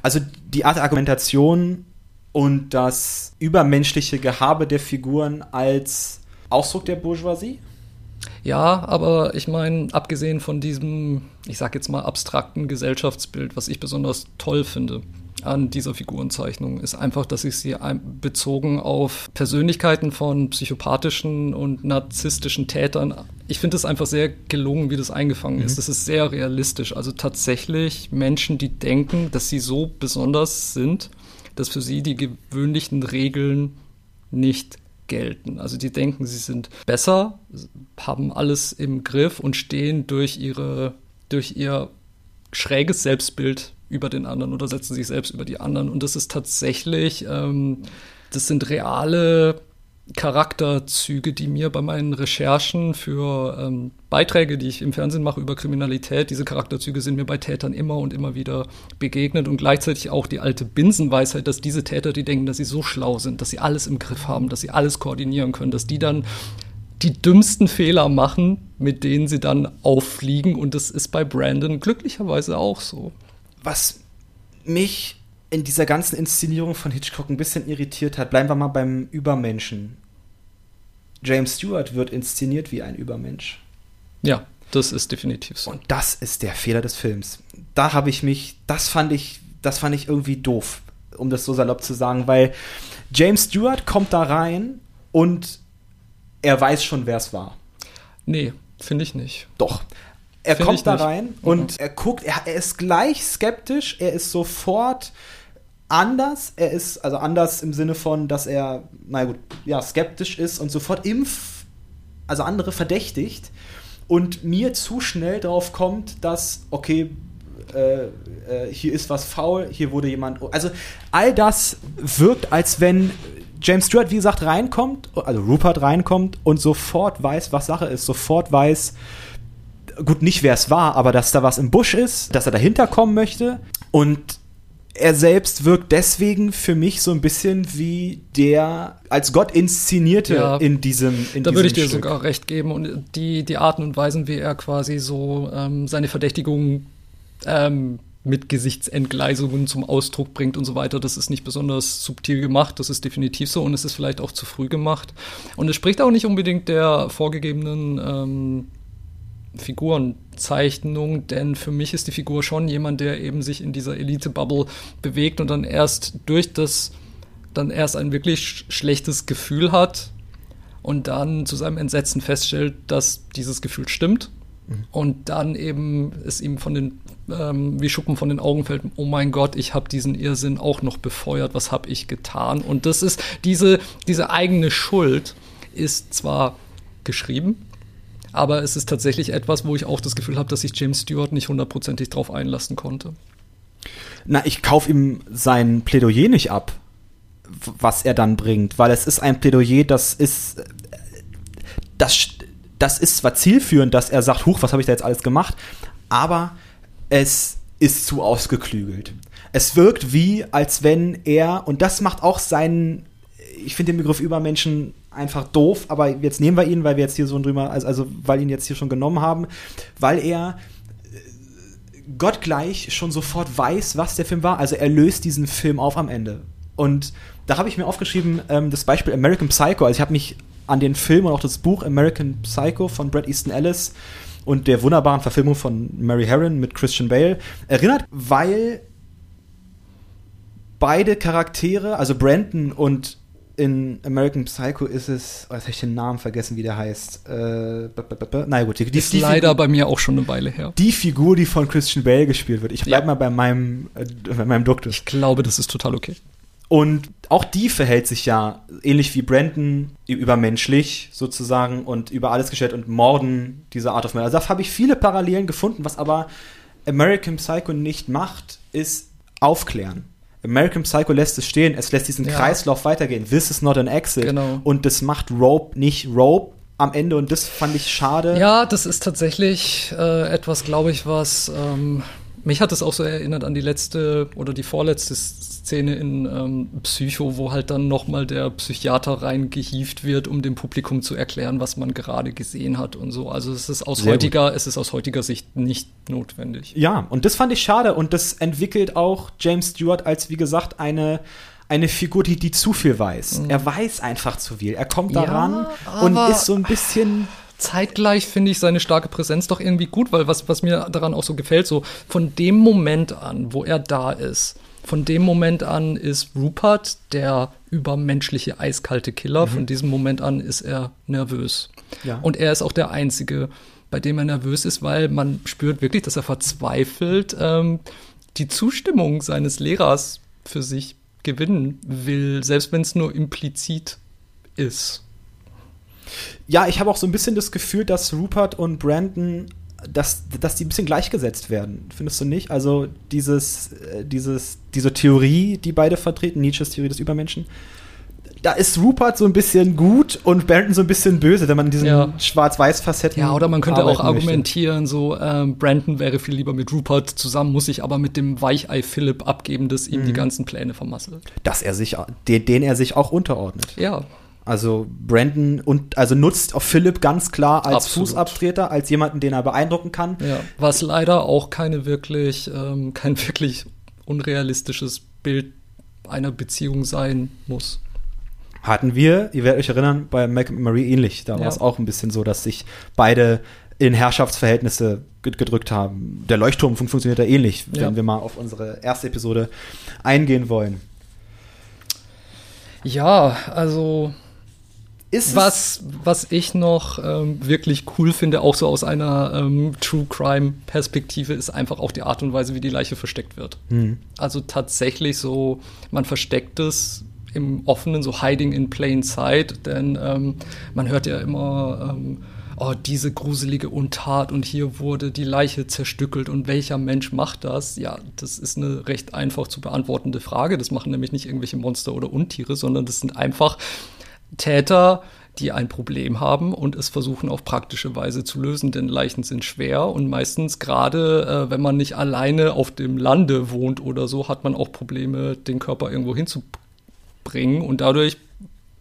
Also die Art der Argumentation und das übermenschliche Gehabe der Figuren als Ausdruck der Bourgeoisie? Ja, aber ich meine, abgesehen von diesem, ich sag jetzt mal, abstrakten Gesellschaftsbild, was ich besonders toll finde an dieser Figurenzeichnung, ist einfach, dass ich sie bezogen auf Persönlichkeiten von psychopathischen und narzisstischen Tätern, ich finde es einfach sehr gelungen, wie das eingefangen ist. Das ist sehr realistisch. Also tatsächlich Menschen, die denken, dass sie so besonders sind, dass für sie die gewöhnlichen Regeln nicht gelten. Also die denken, sie sind besser, haben alles im Griff und stehen durch ihre, durch ihr schräges Selbstbild über den anderen oder setzen sich selbst über die anderen. Und das ist tatsächlich, ähm, das sind reale Charakterzüge, die mir bei meinen Recherchen für ähm, Beiträge, die ich im Fernsehen mache über Kriminalität, diese Charakterzüge sind mir bei Tätern immer und immer wieder begegnet und gleichzeitig auch die alte Binsenweisheit, dass diese Täter, die denken, dass sie so schlau sind, dass sie alles im Griff haben, dass sie alles koordinieren können, dass die dann die dümmsten Fehler machen, mit denen sie dann auffliegen und das ist bei Brandon glücklicherweise auch so. Was mich in dieser ganzen Inszenierung von Hitchcock ein bisschen irritiert hat, bleiben wir mal beim Übermenschen. James Stewart wird inszeniert wie ein Übermensch. Ja, das ist definitiv so. Und das ist der Fehler des Films. Da habe ich mich, das fand ich, das fand ich irgendwie doof, um das so salopp zu sagen, weil James Stewart kommt da rein und er weiß schon, wer es war. Nee, finde ich nicht. Doch. Er Find kommt da nicht. rein und er guckt, er, er ist gleich skeptisch, er ist sofort anders, er ist also anders im Sinne von, dass er, na gut, ja, skeptisch ist und sofort impf, also andere verdächtigt und mir zu schnell drauf kommt, dass, okay, äh, äh, hier ist was faul, hier wurde jemand, also all das wirkt, als wenn James Stewart, wie gesagt, reinkommt, also Rupert reinkommt und sofort weiß, was Sache ist, sofort weiß, gut, nicht wer es war, aber dass da was im Busch ist, dass er dahinter kommen möchte. Und er selbst wirkt deswegen für mich so ein bisschen wie der als Gott inszenierte Ja. in diesem in Da diesem würde ich dir Stück. sogar recht geben. Und die, die Arten und Weisen, wie er quasi so ähm, seine Verdächtigungen ähm, mit Gesichtsentgleisungen zum Ausdruck bringt und so weiter, das ist nicht besonders subtil gemacht. Das ist definitiv so und es ist vielleicht auch zu früh gemacht. Und es spricht auch nicht unbedingt der vorgegebenen ähm, Figurenzeichnung, denn für mich ist die Figur schon jemand, der eben sich in dieser Elite-Bubble bewegt und dann erst durch das, dann erst ein wirklich sch schlechtes Gefühl hat und dann zu seinem Entsetzen feststellt, dass dieses Gefühl stimmt Mhm. Und dann eben es ihm von den ähm, wie Schuppen von den Augen fällt, oh mein Gott, ich habe diesen Irrsinn auch noch befeuert, was habe ich getan? Und das ist diese, diese eigene Schuld ist zwar geschrieben, aber es ist tatsächlich etwas, wo ich auch das Gefühl habe, dass sich James Stewart nicht hundertprozentig drauf einlassen konnte. Na, ich kaufe ihm sein Plädoyer nicht ab, was er dann bringt, weil es ist ein Plädoyer, das ist, das, das ist zwar zielführend, dass er sagt, huch, was habe ich da jetzt alles gemacht, aber es ist zu ausgeklügelt. Es wirkt wie, als wenn er, und das macht auch seinen, ich finde den Begriff Übermenschen einfach doof, aber jetzt nehmen wir ihn, weil wir jetzt hier so drüber, also, also weil ihn jetzt hier schon genommen haben, weil er äh, gottgleich schon sofort weiß, was der Film war. Also er löst diesen Film auf am Ende. Und da habe ich mir aufgeschrieben, ähm, das Beispiel American Psycho. Also ich habe mich an den Film und auch das Buch American Psycho von Brad Easton Ellis und der wunderbaren Verfilmung von Mary Herron mit Christian Bale erinnert, weil beide Charaktere, also Brandon und in American Psycho ist es, oh, jetzt habe ich den Namen vergessen, wie der heißt. Äh, na gut, die, die ist die leider Figur, bei mir auch schon eine Weile her. Die Figur, die von Christian Bale gespielt wird. Ich bleibe ja. mal bei meinem, äh, bei meinem Duktus. Ich glaube, das ist total okay. Und auch die verhält sich ja ähnlich wie Brandon übermenschlich sozusagen und über alles gestellt und morden diese Art of Man. Also da habe ich viele Parallelen gefunden, was aber American Psycho nicht macht, ist aufklären. American Psycho lässt es stehen, es lässt diesen ja. Kreislauf weitergehen. This is not an exit. Genau. Und das macht Rope nicht Rope am Ende und das fand ich schade. Ja, das ist tatsächlich äh, etwas, glaube ich, was ähm, mich hat es auch so erinnert an die letzte oder die vorletzte Szene in ähm, Psycho, wo halt dann nochmal der Psychiater reingehieft wird, um dem Publikum zu erklären, was man gerade gesehen hat und so. Also es ist aus Sehr heutiger, gut. es ist aus heutiger Sicht nicht notwendig. Ja, und das fand ich schade und das entwickelt auch James Stewart als, wie gesagt, eine eine Figur, die, die zu viel weiß. Mhm. Er weiß einfach zu viel. Er kommt daran ja, und ist so ein bisschen zeitgleich finde ich seine starke Präsenz doch irgendwie gut, weil was, was mir daran auch so gefällt, so von dem Moment an, wo er da ist, von dem Moment an ist Rupert der übermenschliche eiskalte Killer. Mhm. Von diesem Moment an ist er nervös. Ja. Und er ist auch der Einzige, bei dem er nervös ist, weil man spürt wirklich, dass er verzweifelt ähm, die Zustimmung seines Lehrers für sich gewinnen will, selbst wenn es nur implizit ist. Ja, ich habe auch so ein bisschen das Gefühl, dass Rupert und Brandon dass, dass die ein bisschen gleichgesetzt werden, findest du nicht? Also dieses, äh, dieses, diese Theorie, die beide vertreten, Nietzsches Theorie des Übermenschen, da ist Rupert so ein bisschen gut und Brandon so ein bisschen böse, wenn man diesen ja. Schwarz-Weiß-Facetten. Ja, oder man könnte auch argumentieren, möchte. so ähm, Brandon wäre viel lieber mit Rupert zusammen, muss sich aber mit dem Weichei Philipp abgeben, das ihm mhm. die ganzen Pläne vermasselt. Dass er sich, den, den er sich auch unterordnet. Ja. Also Brandon und also nutzt auch Philipp ganz klar als Absolut. Fußabtreter, als jemanden, den er beeindrucken kann. Ja, was leider auch keine wirklich, ähm, kein wirklich unrealistisches Bild einer Beziehung sein muss. Hatten wir, ihr werdet euch erinnern, bei Malcolm Marie ähnlich. Da war es auch ein bisschen so, dass sich beide in Herrschaftsverhältnisse gedrückt haben. Der Leuchtturm funktioniert da ähnlich, wenn ja. wir mal auf unsere erste Episode eingehen wollen. Ja, also ist was, was ich noch ähm, wirklich cool finde, auch so aus einer ähm, True Crime Perspektive, ist einfach auch die Art und Weise, wie die Leiche versteckt wird. Mhm. Also tatsächlich so, man versteckt es im offenen, so hiding in plain sight, denn ähm, man hört ja immer, ähm, oh, diese gruselige Untat und hier wurde die Leiche zerstückelt und welcher Mensch macht das? Ja, das ist eine recht einfach zu beantwortende Frage. Das machen nämlich nicht irgendwelche Monster oder Untiere, sondern das sind einfach Täter, die ein Problem haben und es versuchen auf praktische Weise zu lösen, denn Leichen sind schwer und meistens gerade, äh, wenn man nicht alleine auf dem Lande wohnt oder so, hat man auch Probleme, den Körper irgendwo hinzubringen und dadurch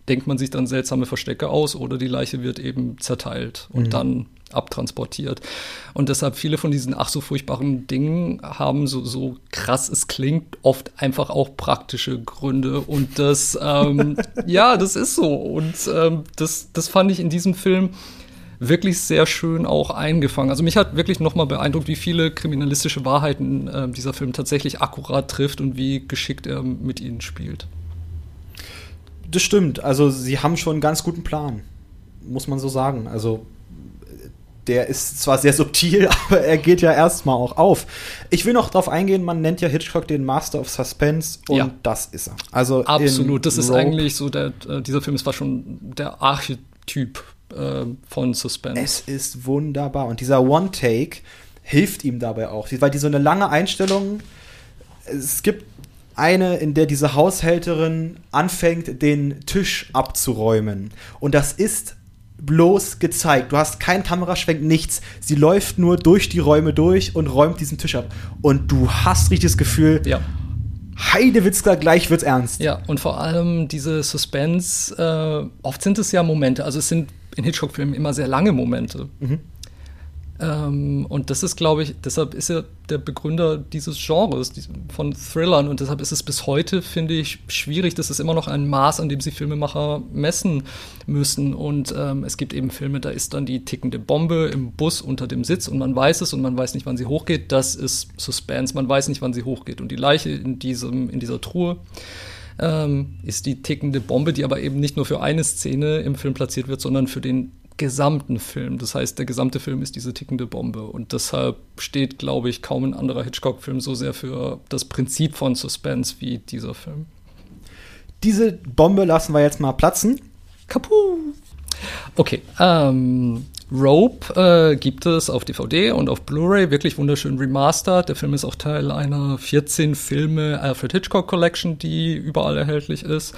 denkt man sich dann seltsame Verstecke aus oder die Leiche wird eben zerteilt und mhm. dann abtransportiert. Und deshalb viele von diesen ach so furchtbaren Dingen haben so, so krass es klingt, oft einfach auch praktische Gründe. Und das, ähm, ja, das ist so. Und ähm, das, das fand ich in diesem Film wirklich sehr schön auch eingefangen. Also mich hat wirklich nochmal beeindruckt, wie viele kriminalistische Wahrheiten äh, dieser Film tatsächlich akkurat trifft und wie geschickt er mit ihnen spielt. Das stimmt. Also sie haben schon einen ganz guten Plan, muss man so sagen. Also der ist zwar sehr subtil, aber er geht ja erstmal auch auf. Ich will noch drauf eingehen, man nennt ja Hitchcock den Master of Suspense und Ja. das ist er. Also Absolut, das ist Rope- eigentlich so, der, äh, dieser Film ist fast schon der Archetyp äh, von Suspense. Es ist wunderbar und dieser One Take hilft ihm dabei auch, weil die so eine lange Einstellung es gibt eine, in der diese Haushälterin anfängt, den Tisch abzuräumen. Und das ist bloß gezeigt. Du hast keinen Kameraschwenk, nichts. Sie läuft nur durch die Räume durch und räumt diesen Tisch ab. Und du hast richtig das Gefühl, ja. Heidewitzka, gleich wird's ernst. Ja, und vor allem diese Suspense, äh, oft sind es ja Momente, also es sind in Hitchcock-Filmen immer sehr lange Momente. Ähm, und das ist, glaube ich, deshalb ist er der Begründer dieses Genres von Thrillern und deshalb ist es bis heute, finde ich, schwierig. Das ist immer noch ein Maß, an dem sie Filmemacher messen müssen. Und ähm, es gibt eben Filme, da ist dann die tickende Bombe im Bus unter dem Sitz und man weiß es und man weiß nicht, wann sie hochgeht. Das ist Suspense. Man weiß nicht, wann sie hochgeht. Und die Leiche in, diesem, in dieser Truhe ähm, ist die tickende Bombe, die aber eben nicht nur für eine Szene im Film platziert wird, sondern für den gesamten Film. Das heißt, der gesamte Film ist diese tickende Bombe. Und deshalb steht, glaube ich, kaum ein anderer Hitchcock-Film so sehr für das Prinzip von Suspense wie dieser Film. Diese Bombe lassen wir jetzt mal platzen. Kapu! Okay, ähm, Rope äh, gibt es auf DVD und auf Blu-ray, wirklich wunderschön remastered. Der Film ist auch Teil einer 14 Filme Alfred Hitchcock Collection, die überall erhältlich ist.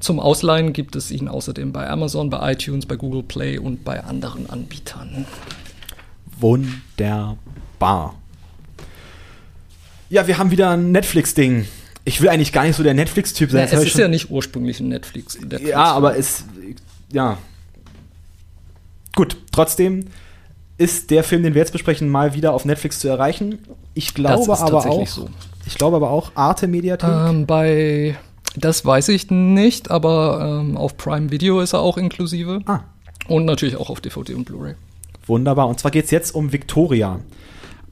Zum Ausleihen gibt es ihn außerdem bei Amazon, bei iTunes, bei Google Play und bei anderen Anbietern. Wunderbar. Ja, wir haben wieder ein Netflix-Ding. Ich will eigentlich gar nicht so der Netflix-Typ sein. Ja, es ist ja nicht ursprünglich ein Netflix. Netflix Ja, aber es. Ja. Gut, trotzdem ist der Film, den wir jetzt besprechen, mal wieder auf Netflix zu erreichen. Ich glaube aber auch. so. Ich glaube aber auch Arte Mediathek. Ähm, bei, das weiß ich nicht, aber ähm, auf Prime Video ist er auch inklusive. Ah, Und natürlich auch auf DVD und Blu-ray. wunderbar. Und zwar geht es jetzt um Victoria.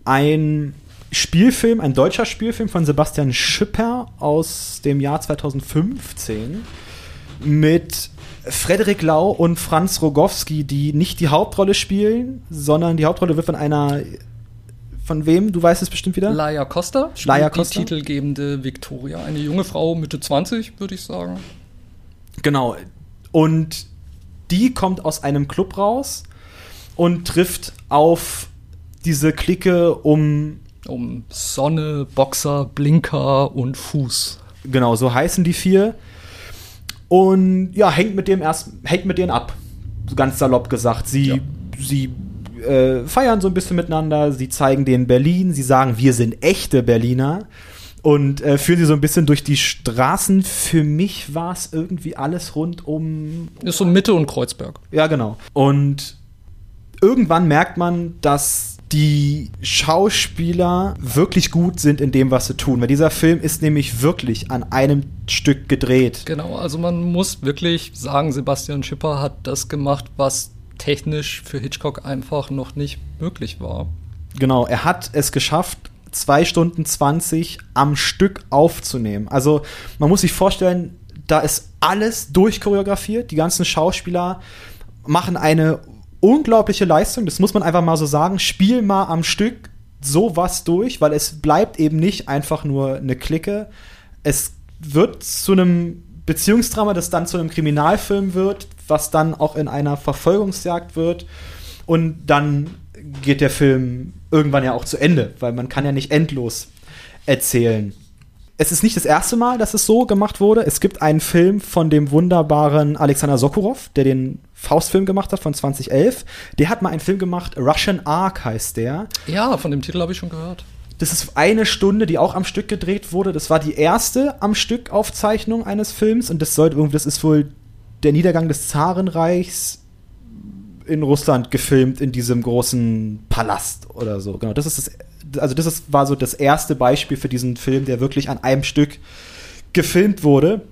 Ein Spielfilm, ein deutscher Spielfilm von Sebastian Schipper aus dem Jahr 2015 mit Frederik Lau und Franz Rogowski, die nicht die Hauptrolle spielen, sondern die Hauptrolle wird von einer von wem? Du weißt es bestimmt wieder? Laia Costa Laia Costa? die titelgebende Victoria. Eine junge Frau, Mitte 20, würde ich sagen. Genau. Und die kommt aus einem Club raus und trifft auf diese Clique um, Um Sonne, Boxer, Blinker und Fuß. genau, so heißen die vier. Und ja, hängt mit dem erst, hängt mit denen ab. Ganz salopp gesagt. Sie, Ja. sie äh, feiern so ein bisschen miteinander, sie zeigen denen Berlin, sie sagen, wir sind echte Berliner. Und äh, führen sie so ein bisschen durch die Straßen. Für mich war es irgendwie alles rund um Ist so Mitte und Kreuzberg. Ja, genau. Und irgendwann merkt man, dass die Schauspieler wirklich gut sind in dem, was sie tun. Weil dieser Film ist nämlich wirklich an einem Stück gedreht. Genau, also man muss wirklich sagen, Sebastian Schipper hat das gemacht, was technisch für Hitchcock einfach noch nicht möglich war. Genau, er hat es geschafft, zwei Stunden 20 am Stück aufzunehmen. Also man muss sich vorstellen, da ist alles durchchoreografiert. Die ganzen Schauspieler machen eine unglaubliche Leistung. Das muss man einfach mal so sagen. Spiel mal am Stück sowas durch, weil es bleibt eben nicht einfach nur eine Clique. Es wird zu einem Beziehungsdrama, das dann zu einem Kriminalfilm wird, was dann auch in einer Verfolgungsjagd wird. Und dann geht der Film irgendwann ja auch zu Ende, weil man kann ja nicht endlos erzählen. Es ist nicht das erste Mal, dass es so gemacht wurde. Es gibt einen Film von dem wunderbaren Alexander Sokurov, der den Faustfilm gemacht hat von 2011. Der hat mal einen Film gemacht, Russian Ark heißt der. Ja, von dem Titel habe ich schon gehört. Das ist eine Stunde, die auch am Stück gedreht wurde. Das war die erste am Stück Aufzeichnung eines Films und das sollte irgendwie, das ist wohl der Niedergang des Zarenreichs in Russland gefilmt in diesem großen Palast oder so. Genau, das ist das, also das ist, war so das erste Beispiel für diesen Film, der wirklich an einem Stück gefilmt wurde.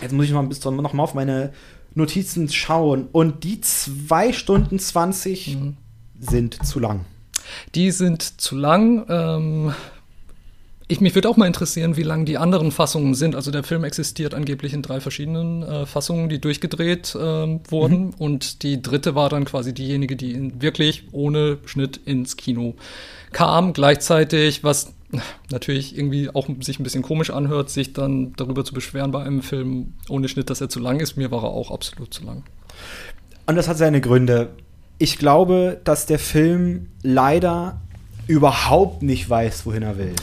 Jetzt muss ich mal, bisschen- noch mal auf meine Notizen schauen und die zwei Stunden 20 sind zu lang. Die sind zu lang. Ähm, ich, mich würde auch mal interessieren, wie lang die anderen Fassungen sind. Also der Film existiert angeblich in drei verschiedenen äh, Fassungen, die durchgedreht äh, wurden. Mhm. Und die dritte war dann quasi diejenige, die wirklich ohne Schnitt ins Kino kam. Gleichzeitig, was natürlich irgendwie auch sich ein bisschen komisch anhört, sich dann darüber zu beschweren bei einem Film ohne Schnitt, dass er zu lang ist. Mir war er auch absolut zu lang. Und das hat seine Gründe. Ich glaube, dass der Film leider überhaupt nicht weiß, wohin er will.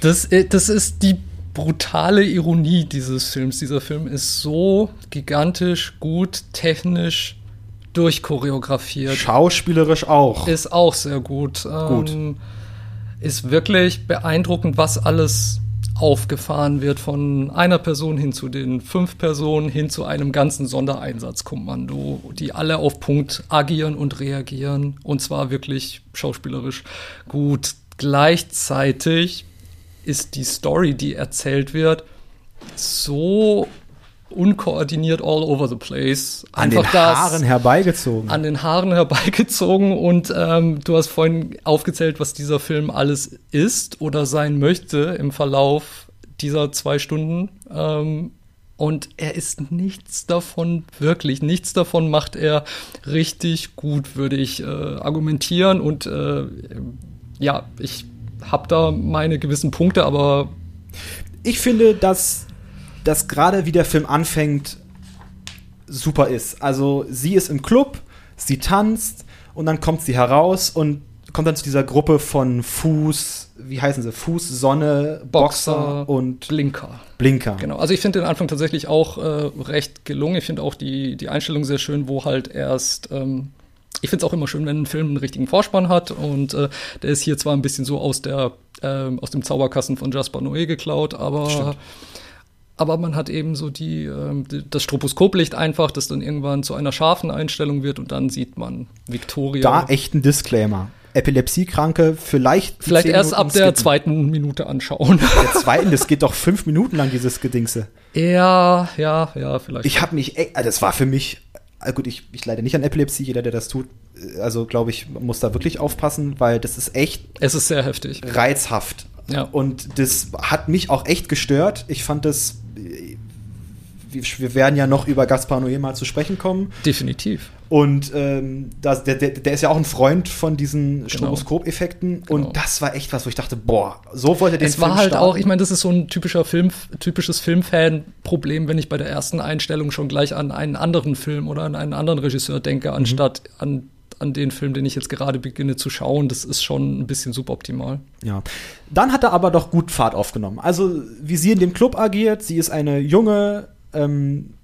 Das, äh, das ist die brutale Ironie dieses Films. Dieser Film ist so gigantisch gut, technisch durchchoreografiert. Schauspielerisch auch. Ist auch sehr gut. Gut. Ähm, ist wirklich beeindruckend, was alles aufgefahren wird von einer Person hin zu den fünf Personen hin zu einem ganzen Sondereinsatzkommando, die alle auf Punkt agieren und reagieren und zwar wirklich schauspielerisch gut. Gleichzeitig ist die Story, die erzählt wird, so unkoordiniert all over the place. An den Haaren herbeigezogen. An den Haaren herbeigezogen und ähm, du hast vorhin aufgezählt, was dieser Film alles ist oder sein möchte im Verlauf dieser zwei Stunden. Ähm, und er ist nichts davon wirklich, nichts davon macht er richtig gut, würde ich äh, argumentieren. Und äh, ja, ich habe da meine gewissen Punkte, aber. Ich finde, dass, dass gerade wie der Film anfängt, super ist. Also, sie ist im Club, sie tanzt und dann kommt sie heraus und kommt dann zu dieser Gruppe von Fuß, wie heißen sie? Fuß, Sonne, Boxer, Boxer und Blinker. Blinker. Genau. Also ich finde den Anfang tatsächlich auch äh, recht gelungen. Ich finde auch die, die Einstellung sehr schön, wo halt erst ähm, ich finde es auch immer schön, wenn ein Film einen richtigen Vorspann hat und äh, der ist hier zwar ein bisschen so aus der äh, aus dem Zauberkasten von Jasper Noé geklaut, aber Stimmt. Aber man hat eben so die, äh, das Stroboskoplicht einfach, das dann irgendwann zu einer scharfen Einstellung wird und dann sieht man Victoria. Da echt ein Disclaimer. Epilepsiekranke vielleicht vielleicht erst Minuten ab der skippen. zweiten Minute anschauen. Der zweiten, das geht doch fünf Minuten lang dieses Gedingse. Ja, ja, ja, vielleicht. Ich habe mich, also das war für mich Ah, gut, ich, ich leide nicht an Epilepsie, jeder, der das tut, äh, also glaube ich, muss da wirklich aufpassen, weil das ist echt. Es ist sehr heftig. Reizhaft. Ja. Und das hat mich auch echt gestört. Ich fand das. Wir werden ja noch über Gaspar Noé mal zu sprechen kommen. Definitiv. Und ähm, das, der, der, der, ist ja auch ein Freund von diesen genau. Stroboskop-Effekten. Genau. Und das war echt was, wo ich dachte, boah, so wollte der Es war halt starten. auch, ich meine, das ist so ein typischer Film, typisches Filmfan-Problem, wenn ich bei der ersten Einstellung schon gleich an einen anderen Film oder an einen anderen Regisseur denke, mhm. anstatt an an den Film, den ich jetzt gerade beginne zu schauen. Das ist schon ein bisschen suboptimal. Ja. Dann hat er aber doch gut Fahrt aufgenommen. Also, wie sie in dem Club agiert, sie ist eine junge, ähm,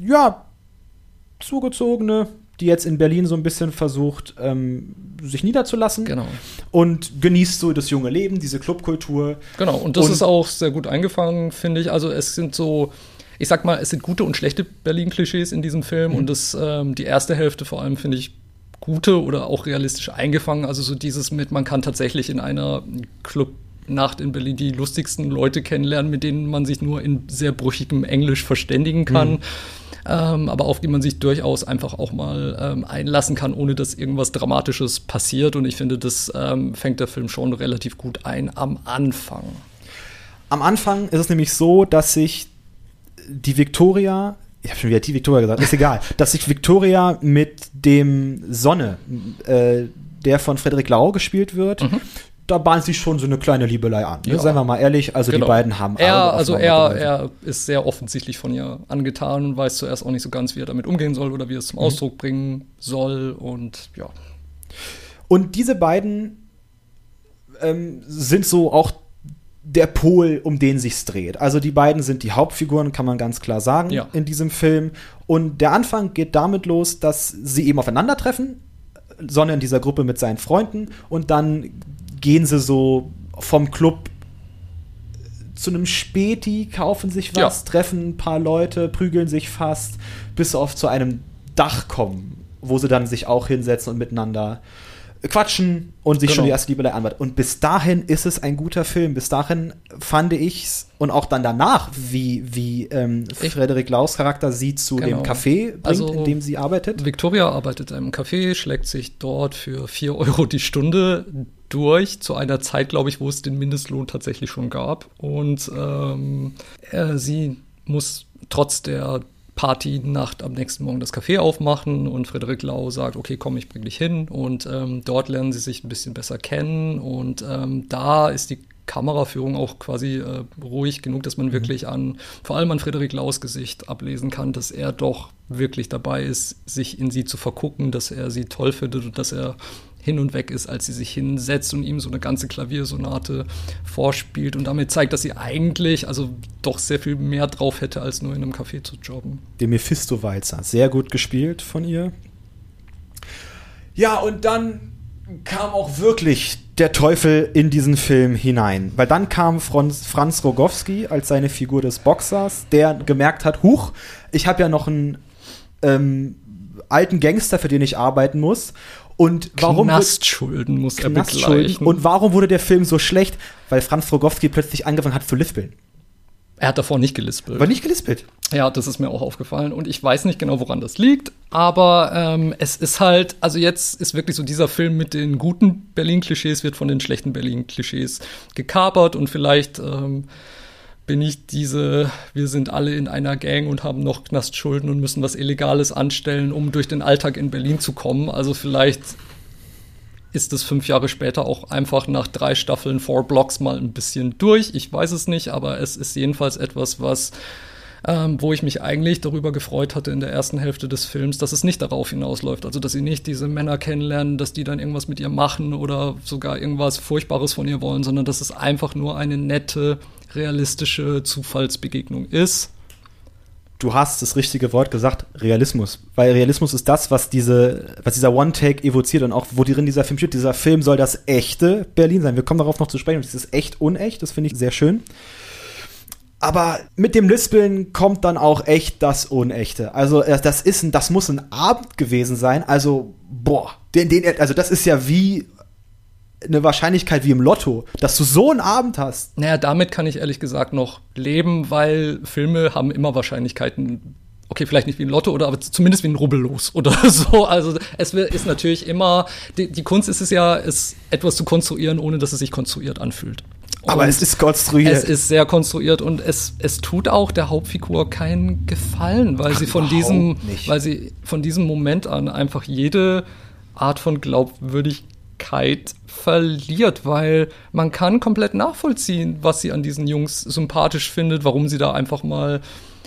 ja, Zugezogene, die jetzt in Berlin so ein bisschen versucht, ähm, sich niederzulassen. Genau. Und genießt so das junge Leben, diese Clubkultur. Genau, und das und ist auch sehr gut eingefangen, finde ich. Also es sind so, ich sag mal, es sind gute und schlechte Berlin-Klischees in diesem Film. Mhm. Und das, ähm, die erste Hälfte vor allem, finde ich, gute oder auch realistisch eingefangen. Also so dieses mit, man kann tatsächlich in einer Club Nacht in Berlin die lustigsten Leute kennenlernen, mit denen man sich nur in sehr brüchigem Englisch verständigen kann. Mhm ähm, aber auf die man sich durchaus einfach auch mal ähm, einlassen kann, ohne dass irgendwas Dramatisches passiert. Und ich finde, das ähm, fängt der Film schon relativ gut ein am Anfang. Am Anfang ist es nämlich so, dass sich die Victoria ich habe schon wieder die Victoria gesagt, ist egal, dass sich Victoria mit dem Sonne, äh, der von Frederik Lau gespielt wird, mhm da bahnt sich schon so eine kleine Liebelei an. Ne? Ja. Seien wir mal ehrlich, also genau. die beiden haben er, Also er, er ist sehr offensichtlich von ihr angetan und weiß zuerst auch nicht so ganz, wie er damit umgehen soll oder wie er es zum mhm. Ausdruck bringen soll und ja. Und diese beiden ähm, sind so auch der Pol, um den sich's dreht. Also die beiden sind die Hauptfiguren, kann man ganz klar sagen, ja. in diesem Film. Und der Anfang geht damit los, dass sie eben aufeinandertreffen. Sonne in dieser Gruppe mit seinen Freunden und dann gehen sie so vom Club zu einem Späti, kaufen sich was, ja. treffen ein paar Leute, prügeln sich fast, bis sie oft zu einem Dach kommen, wo sie dann sich auch hinsetzen und miteinander quatschen und sich genau. schon die erste Liebe anwart. Und bis dahin ist es ein guter Film. Bis dahin fand ich's und auch dann danach, wie, wie ähm, Frederik Laus Charakter sie zu genau. dem Café bringt, also, in dem sie arbeitet. Victoria arbeitet in einem Café, schlägt sich dort für vier Euro die Stunde durch zu einer Zeit, glaube ich, wo es den Mindestlohn tatsächlich schon gab. Und ähm, äh, sie muss trotz der Partynacht am nächsten Morgen das Café aufmachen und Frederik Lau sagt, okay, komm, ich bring dich hin und ähm, dort lernen sie sich ein bisschen besser kennen und ähm, da ist die Kameraführung auch quasi äh, ruhig genug, dass man mhm. wirklich an, vor allem an Frederik Laus Gesicht ablesen kann, dass er doch wirklich dabei ist, sich in sie zu vergucken, dass er sie toll findet und dass er hin und weg ist, als sie sich hinsetzt und ihm so eine ganze Klaviersonate vorspielt und damit zeigt, dass sie eigentlich also doch sehr viel mehr drauf hätte, als nur in einem Café zu jobben. Der Mephisto-Walzer, sehr gut gespielt von ihr. Ja, und dann kam auch wirklich der Teufel in diesen Film hinein. Weil dann kam Franz, Franz Rogowski als seine Figur des Boxers, der gemerkt hat, huch, ich habe ja noch einen ähm, alten Gangster, für den ich arbeiten muss. Und warum Knastschulden muss er begleichen. Und warum wurde der Film so schlecht? Weil Franz Rogowski plötzlich angefangen hat zu lispeln. Er hat davor nicht gelispelt. War nicht gelispelt. Ja, das ist mir auch aufgefallen. Und ich weiß nicht genau, woran das liegt. Aber ähm, es ist halt, also jetzt ist wirklich so dieser Film mit den guten Berlin-Klischees wird von den schlechten Berlin-Klischees gekapert und vielleicht ähm, bin ich diese, wir sind alle in einer Gang und haben noch Knastschulden und müssen was Illegales anstellen, um durch den Alltag in Berlin zu kommen. Also vielleicht ist es fünf Jahre später auch einfach nach drei Staffeln Four Blocks mal ein bisschen durch. Ich weiß es nicht, aber es ist jedenfalls etwas, was ähm, wo ich mich eigentlich darüber gefreut hatte in der ersten Hälfte des Films, dass es nicht darauf hinausläuft. Also, dass sie nicht diese Männer kennenlernen, dass die dann irgendwas mit ihr machen oder sogar irgendwas Furchtbares von ihr wollen, sondern dass es einfach nur eine nette, realistische Zufallsbegegnung ist. Du hast das richtige Wort gesagt, Realismus. Weil Realismus ist das, was, diese, was dieser One-Take evoziert und auch, wo drin dieser Film steht. Dieser Film soll das echte Berlin sein. Wir kommen darauf noch zu sprechen. Das ist echt unecht. Das finde ich sehr schön. Aber mit dem Lispeln kommt dann auch echt das Unechte. Also äh, das ist ein, das muss ein Abend gewesen sein. Also boah, den, den, also das ist ja wie eine Wahrscheinlichkeit wie im Lotto, dass du so einen Abend hast. Naja, damit kann ich ehrlich gesagt noch leben, weil Filme haben immer Wahrscheinlichkeiten. Okay, vielleicht nicht wie ein Lotto oder aber zumindest wie ein Rubbellos oder so. Also es ist natürlich immer, die, die Kunst ist es ja, es etwas zu konstruieren, ohne dass es sich konstruiert anfühlt. Aber es ist konstruiert. Es ist sehr konstruiert und es, es tut auch der Hauptfigur keinen Gefallen, weil Ach, sie von diesem, nicht. weil sie von diesem Moment an einfach jede Art von Glaubwürdigkeit verliert, weil man kann komplett nachvollziehen, was sie an diesen Jungs sympathisch findet, warum sie da einfach mal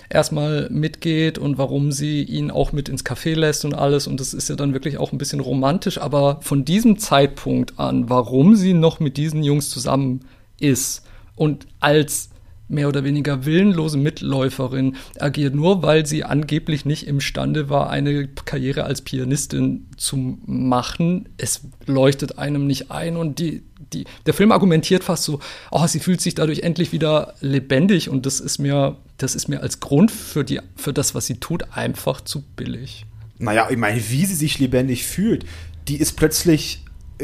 erstmal mitgeht und warum sie ihn auch mit ins Café lässt und alles. Und das ist ja dann wirklich auch ein bisschen romantisch. Aber von diesem Zeitpunkt an, warum sie noch mit diesen Jungs zusammen ist und als mehr oder weniger willenlose Mitläuferin agiert, nur weil sie angeblich nicht imstande war, eine Karriere als Pianistin zu machen. Es leuchtet einem nicht ein und die, die, der Film argumentiert fast so, oh, sie fühlt sich dadurch endlich wieder lebendig und das ist mir, das ist mir als Grund für, die, für das, was sie tut, einfach zu billig. Naja, ich meine, wie sie sich lebendig fühlt, die ist plötzlich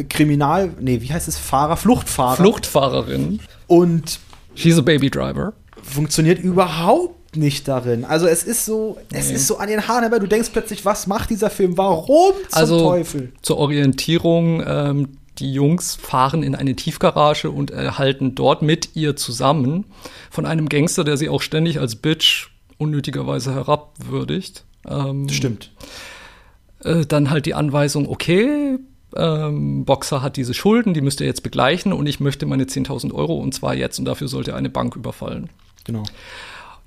Kriminal, nee, wie heißt es? Fahrer, Fluchtfahrer. Fluchtfahrerin. Und She's a baby driver. Funktioniert überhaupt nicht darin. Also es ist so, nee. es ist so an den Haaren, aber du denkst plötzlich, was macht dieser Film? Warum zum also, Teufel? Zur Orientierung, ähm, die Jungs fahren in eine Tiefgarage und erhalten dort mit ihr zusammen von einem Gangster, der sie auch ständig als Bitch unnötigerweise herabwürdigt. Ähm, Stimmt. Äh, dann halt die Anweisung, okay, ähm, Boxer hat diese Schulden, die müsst ihr jetzt begleichen und ich möchte meine 10.000 Euro und zwar jetzt und dafür sollte eine Bank überfallen. Genau.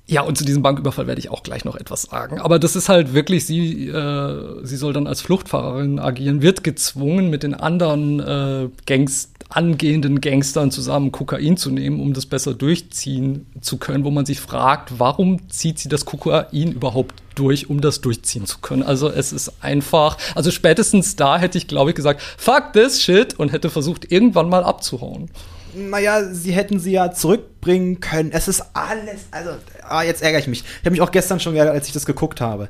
Ja, und zu diesem Banküberfall werde ich auch gleich noch etwas sagen. Aber das ist halt wirklich, sie, äh, sie soll dann als Fluchtfahrerin agieren, wird gezwungen, mit den anderen äh, Gangs, angehenden Gangstern zusammen Kokain zu nehmen, um das besser durchziehen zu können, wo man sich fragt, warum zieht sie das Kokain überhaupt durch, um das durchziehen zu können. Also es ist einfach, also spätestens da hätte ich, glaube ich, gesagt, fuck this shit und hätte versucht, irgendwann mal abzuhauen naja, sie hätten sie ja zurückbringen können. Es ist alles, also, ah, jetzt ärgere ich mich. Ich habe mich auch gestern schon geärgert, als ich das geguckt habe.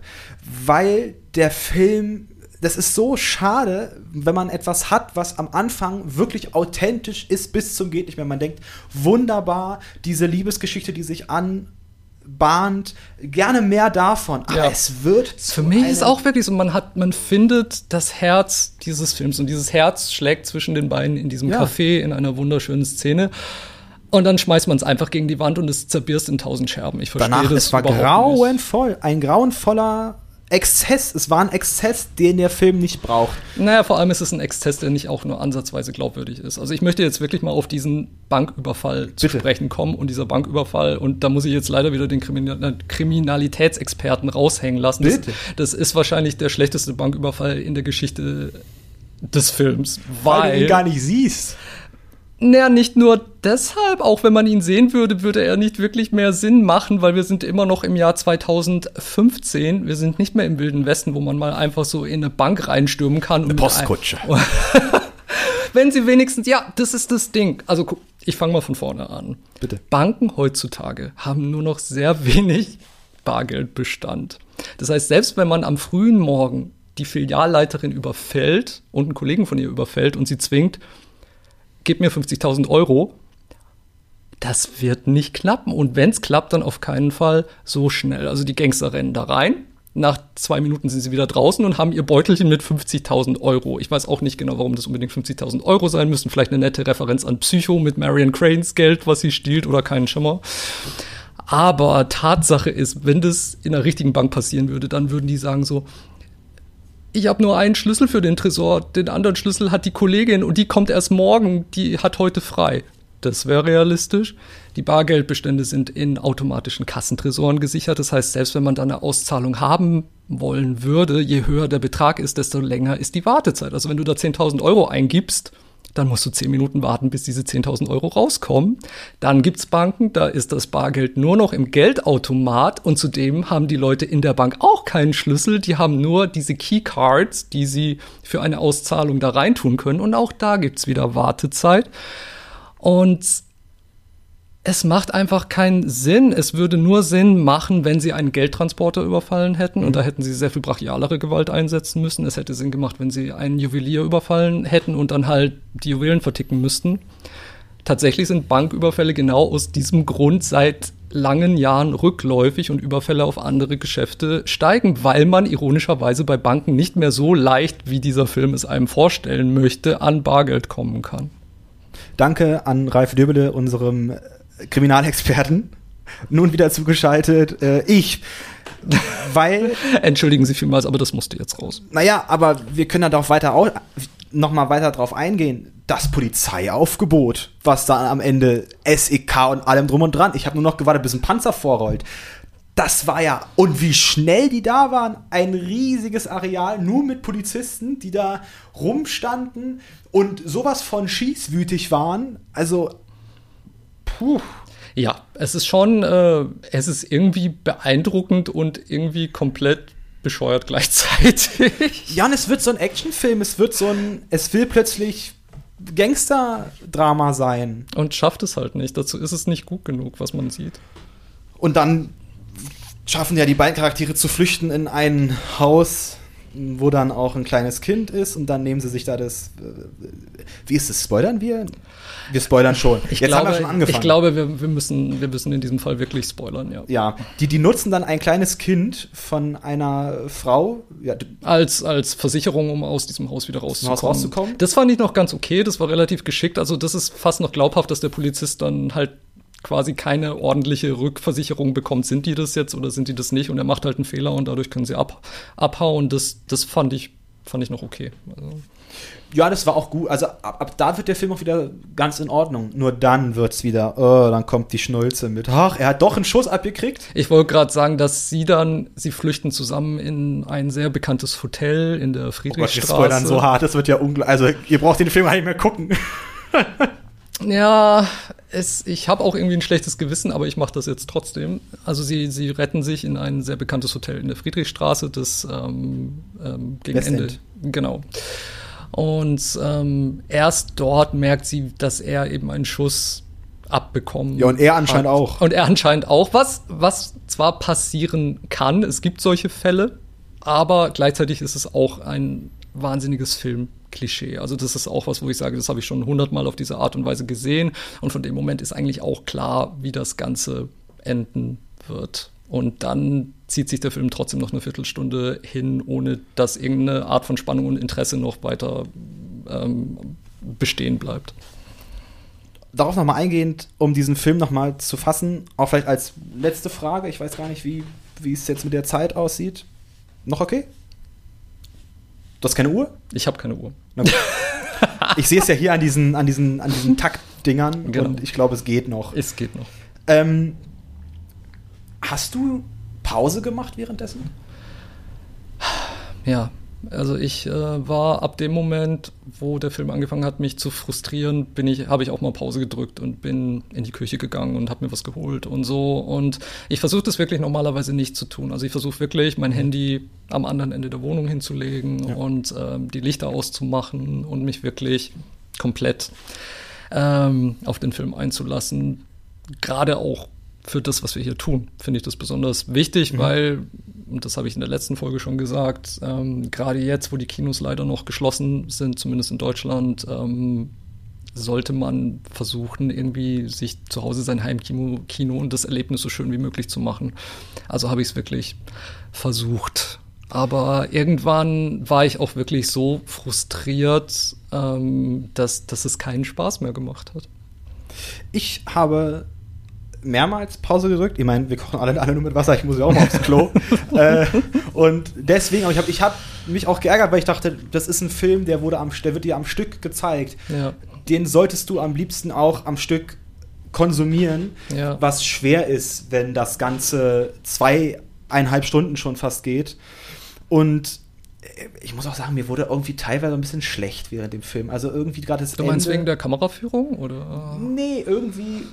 Weil der Film, das ist so schade, wenn man etwas hat, was am Anfang wirklich authentisch ist bis zum geht nicht mehr. Man denkt, wunderbar, diese Liebesgeschichte, die sich an bahnt, gerne mehr davon. Aber Ja. es wird Für mich ist auch wirklich so, man hat, man findet das Herz dieses Films und dieses Herz schlägt zwischen den Beinen in diesem Ja. Café in einer wunderschönen Szene. Und dann schmeißt man es einfach gegen die Wand und es zerbirst in tausend Scherben. Ich verstehe Danach, das es war überhaupt nicht. grauenvoll. Ein grauenvoller Exzess. Es war ein Exzess, den der Film nicht braucht. Naja, vor allem ist es ein Exzess, der nicht auch nur ansatzweise glaubwürdig ist. Also ich möchte jetzt wirklich mal auf diesen Banküberfall zu Bitte. sprechen kommen und dieser Banküberfall, und da muss ich jetzt leider wieder den Kriminal äh, Kriminalitätsexperten raushängen lassen. Das, das ist wahrscheinlich der schlechteste Banküberfall in der Geschichte des Films, Weil du ihn weil gar nicht siehst. Naja, nicht nur deshalb, auch wenn man ihn sehen würde, würde er nicht wirklich mehr Sinn machen, weil wir sind immer noch im Jahr 2015. Wir sind nicht mehr im Wilden Westen, wo man mal einfach so in eine Bank reinstürmen kann. und mit Postkutsche. Wenn sie wenigstens, ja, das ist das Ding. Also ich fange mal von vorne an. Bitte. Banken heutzutage haben nur noch sehr wenig Bargeldbestand. Das heißt, selbst wenn man am frühen Morgen die Filialleiterin überfällt und einen Kollegen von ihr überfällt und sie zwingt, gib mir 50.000 Euro, das wird nicht klappen. Und wenn es klappt, dann auf keinen Fall so schnell. Also die Gangster rennen da rein. Nach zwei Minuten sind sie wieder draußen und haben ihr Beutelchen mit 50.000 Euro. Ich weiß auch nicht genau, warum das unbedingt 50.000 Euro sein müssen. Vielleicht eine nette Referenz an Psycho mit Marion Cranes Geld, was sie stiehlt oder keinen Schimmer. Aber Tatsache ist, wenn das in einer richtigen Bank passieren würde, dann würden die sagen so, ich habe nur einen Schlüssel für den Tresor, den anderen Schlüssel hat die Kollegin und die kommt erst morgen, die hat heute frei. Das wäre realistisch. Die Bargeldbestände sind in automatischen Kassentresoren gesichert. Das heißt, selbst wenn man dann eine Auszahlung haben wollen würde, je höher der Betrag ist, desto länger ist die Wartezeit. Also wenn du da 10.000 Euro eingibst, dann musst du 10 Minuten warten, bis diese 10.000 Euro rauskommen. Dann gibt's Banken, da ist das Bargeld nur noch im Geldautomat und zudem haben die Leute in der Bank auch keinen Schlüssel, die haben nur diese Keycards, die sie für eine Auszahlung da reintun können und auch da gibt's wieder Wartezeit. Und es macht einfach keinen Sinn. Es würde nur Sinn machen, wenn sie einen Geldtransporter überfallen hätten. Und da hätten sie sehr viel brachialere Gewalt einsetzen müssen. Es hätte Sinn gemacht, wenn sie einen Juwelier überfallen hätten und dann halt die Juwelen verticken müssten. Tatsächlich sind Banküberfälle genau aus diesem Grund seit langen Jahren rückläufig und Überfälle auf andere Geschäfte steigen, weil man ironischerweise bei Banken nicht mehr so leicht, wie dieser Film es einem vorstellen möchte, an Bargeld kommen kann. Danke an Ralf Döbele, unserem Kriminalexperten. Nun wieder zugeschaltet, äh, ich. Weil, Entschuldigen Sie vielmals, aber das musste jetzt raus. naja, aber wir können da doch weiter au- noch mal weiter drauf eingehen. Das Polizeiaufgebot, was da am Ende SEK und allem drum und dran. Ich habe nur noch gewartet, bis ein Panzer vorrollt. Das war ja, und wie schnell die da waren. Ein riesiges Areal, nur mit Polizisten, die da rumstanden und sowas von schießwütig waren. Also, puh. Ja, es ist schon, äh, es ist irgendwie beeindruckend und irgendwie komplett bescheuert gleichzeitig. Ja, und es wird so ein Actionfilm, es wird so ein, es will plötzlich Gangster-Drama sein. Und schafft es halt nicht. Dazu ist es nicht gut genug, was man sieht. Und dann schaffen ja die beiden Charaktere zu flüchten in ein Haus, wo dann auch ein kleines Kind ist und dann nehmen sie sich da das. äh, Wie ist das? Spoilern wir? Wir spoilern schon. Ich Jetzt glaube, haben wir schon angefangen. ich glaube wir, wir, müssen, wir müssen in diesem Fall wirklich spoilern, ja. ja, die, die nutzen dann ein kleines Kind von einer Frau. Ja, Als, als Versicherung, um aus diesem Haus wieder rauszukommen. Haus rauszukommen? Das fand ich noch ganz okay, das war relativ geschickt. Also, das ist fast noch glaubhaft, dass der Polizist dann halt quasi keine ordentliche Rückversicherung bekommt. Sind die das jetzt oder sind die das nicht? Und er macht halt einen Fehler und dadurch können sie ab, abhauen. Das, das fand ich, fand ich noch okay. Also, ja, das war auch gut. Also ab, ab da wird der Film auch wieder ganz in Ordnung. Nur dann wird's wieder, oh, dann kommt die Schnulze mit. Ach, er hat doch einen Schuss abgekriegt. Ich wollte gerade sagen, dass sie dann, sie flüchten zusammen in ein sehr bekanntes Hotel in der Oh Gott, wir Friedrichstraße. spoilern so hart, das wird ja unglaublich. Also, ihr braucht den Film nicht mehr gucken. Ja, es, ich habe auch irgendwie ein schlechtes Gewissen, aber ich mache das jetzt trotzdem. Also sie, sie retten sich in ein sehr bekanntes Hotel in der Friedrichstraße, das ähm, ähm, gegen Westend. Ende. Genau. Und ähm, erst dort merkt sie, dass er eben einen Schuss abbekommen. Ja, und er anscheinend hat. auch. Und er anscheinend auch, was, was zwar passieren kann, es gibt solche Fälle, aber gleichzeitig ist es auch ein wahnsinniges Filmklischee. Also das ist auch was, wo ich sage, das habe ich schon hundertmal auf diese Art und Weise gesehen und von dem Moment ist eigentlich auch klar, wie das Ganze enden wird. Und dann zieht sich der Film trotzdem noch eine Viertelstunde hin, ohne dass irgendeine Art von Spannung und Interesse noch weiter ähm, bestehen bleibt. Darauf nochmal eingehend, um diesen Film nochmal zu fassen, auch vielleicht als letzte Frage, ich weiß gar nicht, wie, wie es jetzt mit der Zeit aussieht. Noch okay? Du hast keine Uhr? Ich habe keine Uhr. ich sehe es ja hier an diesen, an diesen, an diesen Taktdingern genau. und ich glaube, es geht noch. Es geht noch. Ähm, hast du Pause gemacht währenddessen? Ja, also ich äh, war ab dem Moment, wo der Film angefangen hat, mich zu frustrieren, bin ich, habe ich auch mal Pause gedrückt und bin in die Küche gegangen und habe mir was geholt und so. Und ich versuche das wirklich normalerweise nicht zu tun. Also ich versuche wirklich, mein Handy am anderen Ende der Wohnung hinzulegen ja. und äh, die Lichter auszumachen und mich wirklich komplett ähm, auf den Film einzulassen. Gerade auch für das, was wir hier tun, finde ich das besonders wichtig, mhm. weil, und das habe ich in der letzten Folge schon gesagt, ähm, gerade jetzt, wo die Kinos leider noch geschlossen sind, zumindest in Deutschland, ähm, sollte man versuchen, irgendwie sich zu Hause sein Heimkino Kino und das Erlebnis so schön wie möglich zu machen. Also habe ich es wirklich versucht. Aber irgendwann war ich auch wirklich so frustriert, ähm, dass, dass es keinen Spaß mehr gemacht hat. Ich habe mehrmals Pause gedrückt. Ich meine, wir kochen alle, alle nur mit Wasser, ich muss ja auch mal aufs Klo. äh, und deswegen, aber ich habe ich hab mich auch geärgert, weil ich dachte, das ist ein Film, der wurde am, der wird dir am Stück gezeigt. Ja. Den solltest du am liebsten auch am Stück konsumieren, ja. was schwer ist, wenn das Ganze zweieinhalb Stunden schon fast geht. Und äh, ich muss auch sagen, mir wurde irgendwie teilweise ein bisschen schlecht während dem Film. Also irgendwie gerade das Du meinst Ende, wegen der Kameraführung oder? Nee, irgendwie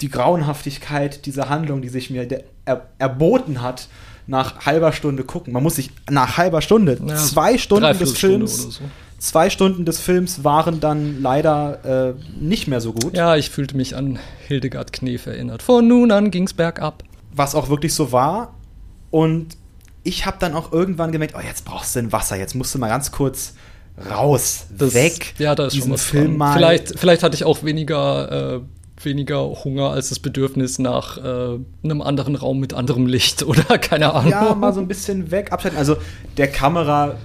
die Grauenhaftigkeit dieser Handlung, die sich mir er, erboten hat, nach halber Stunde gucken. Man muss sich nach halber Stunde, ja, zwei Stunden des Films, so. zwei Stunden des Films waren dann leider äh, nicht mehr so gut. Ja, ich fühlte mich an Hildegard Knef erinnert. Von nun an ging's bergab. Was auch wirklich so war. Und ich habe dann auch irgendwann gemerkt, oh, jetzt brauchst du ein Wasser, jetzt musst du mal ganz kurz raus, das, weg. Ja, da ist diesen schon was Film mal. Vielleicht, vielleicht hatte ich auch weniger äh, weniger Hunger als das Bedürfnis nach äh, einem anderen Raum mit anderem Licht oder keine Ahnung. Ja, mal so ein bisschen weg, abschalten. Also der Kamera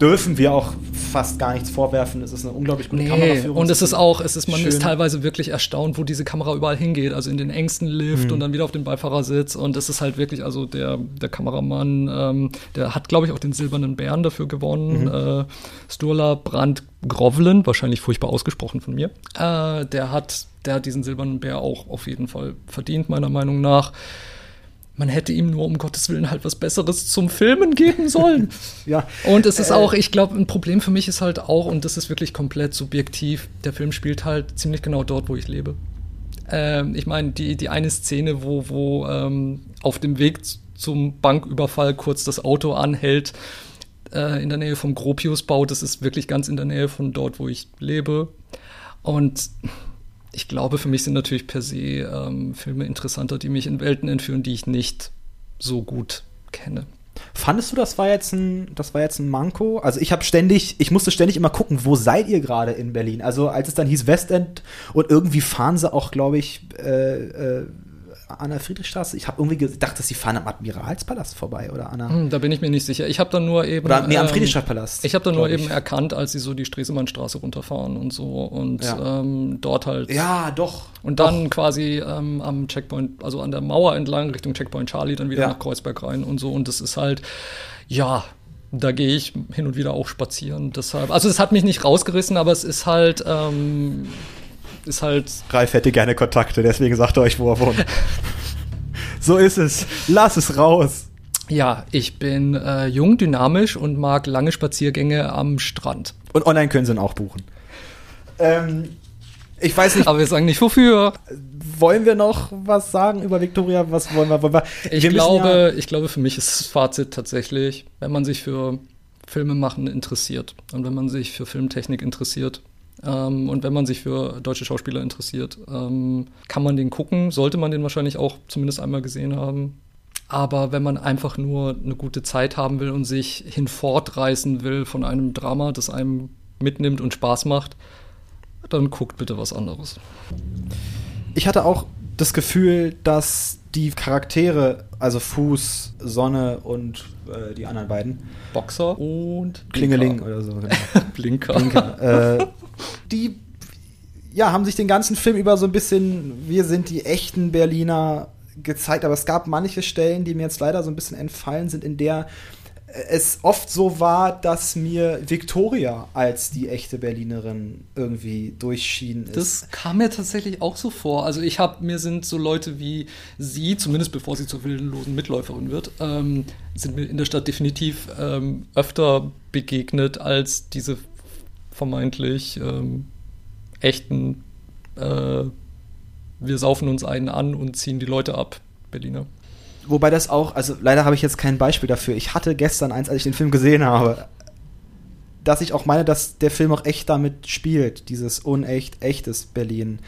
dürfen wir auch fast gar nichts vorwerfen. Es ist eine unglaublich gute nee, Kameraführung. Und es ist auch, es ist, man Schön. ist teilweise wirklich erstaunt, wo diese Kamera überall hingeht. Also in den engsten Lift mhm. und dann wieder auf den Beifahrersitz. Und es ist halt wirklich, also der, der Kameramann, ähm, der hat, glaube ich, auch den silbernen Bären dafür gewonnen. Mhm. Äh, Sturla Brandt Grovlen, wahrscheinlich furchtbar ausgesprochen von mir. Äh, der hat der hat diesen silbernen Bär auch auf jeden Fall verdient, meiner Meinung nach. Man hätte ihm nur um Gottes Willen halt was Besseres zum Filmen geben sollen. ja. Und es ist äh, auch, ich glaube, ein Problem für mich ist halt auch, und das ist wirklich komplett subjektiv, der Film spielt halt ziemlich genau dort, wo ich lebe. Ähm, ich meine, die, die eine Szene, wo, wo ähm, auf dem Weg zum Banküberfall kurz das Auto anhält, äh, in der Nähe vom Gropiusbau, das ist wirklich ganz in der Nähe von dort, wo ich lebe. Und ich glaube, für mich sind natürlich per se ähm, Filme interessanter, die mich in Welten entführen, die ich nicht so gut kenne. Fandest du, das war jetzt ein, das war jetzt ein Manko? Also ich habe ständig, ich musste ständig immer gucken, wo seid ihr gerade in Berlin? Also als es dann hieß Westend und irgendwie fahren sie auch, glaube ich, äh, äh, an der Friedrichstraße? Ich habe irgendwie gedacht, dass sie fahren am Admiralspalast vorbei oder an hm, Da bin ich mir nicht sicher. Ich habe dann nur eben. Oder nee, am ähm, Friedrichstadtpalast. Ich habe dann nur ich. eben erkannt, als sie so die Stresemannstraße runterfahren und so und ja. ähm, dort halt. Ja, doch. Und dann doch. quasi ähm, am Checkpoint, also an der Mauer entlang Richtung Checkpoint Charlie, dann wieder ja. nach Kreuzberg rein und so. Und das ist halt, ja, da gehe ich hin und wieder auch spazieren. Deshalb, also es hat mich nicht rausgerissen, aber es ist halt, ähm, ist halt. Ralf hätte gerne Kontakte, deswegen sagt er euch, wo er wohnt. so ist es. Lass es raus. Ja, ich bin äh, jung, dynamisch und mag lange Spaziergänge am Strand. Und online können sie ihn auch buchen. Ähm, ich weiß nicht. Aber wir sagen nicht wofür. Wollen wir noch was sagen über Victoria? Was wollen wir? Wollen wir? Ich wir glaube, ja ich glaube, für mich ist das Fazit tatsächlich, wenn man sich für Filme machen interessiert und wenn man sich für Filmtechnik interessiert, ähm, und wenn man sich für deutsche Schauspieler interessiert, ähm, kann man den gucken, sollte man den wahrscheinlich auch zumindest einmal gesehen haben. Aber wenn man einfach nur eine gute Zeit haben will und sich hinfortreißen will von einem Drama, das einem mitnimmt und Spaß macht, dann guckt bitte was anderes. Ich hatte auch das Gefühl, dass die Charaktere, also Fuß, Sonne und äh, die anderen beiden, Boxer und Klingeling oder so, genau. Blinker. Blinker, äh, die ja, haben sich den ganzen Film über so ein bisschen, wir sind die echten Berliner gezeigt, aber es gab manche Stellen, die mir jetzt leider so ein bisschen entfallen sind, in der es oft so war, dass mir Victoria als die echte Berlinerin irgendwie durchschien. Das kam mir tatsächlich auch so vor. Also ich habe mir sind so Leute wie sie, zumindest bevor sie zur willenlosen Mitläuferin wird, ähm, sind mir in der Stadt definitiv ähm, öfter begegnet als diese vermeintlich ähm, echten äh, wir saufen uns einen an und ziehen die Leute ab, Berliner. Wobei das auch, also leider habe ich jetzt kein Beispiel dafür. Ich hatte gestern eins, als ich den Film gesehen habe, dass ich auch meine, dass der Film auch echt damit spielt, dieses unecht, echtes Berlin.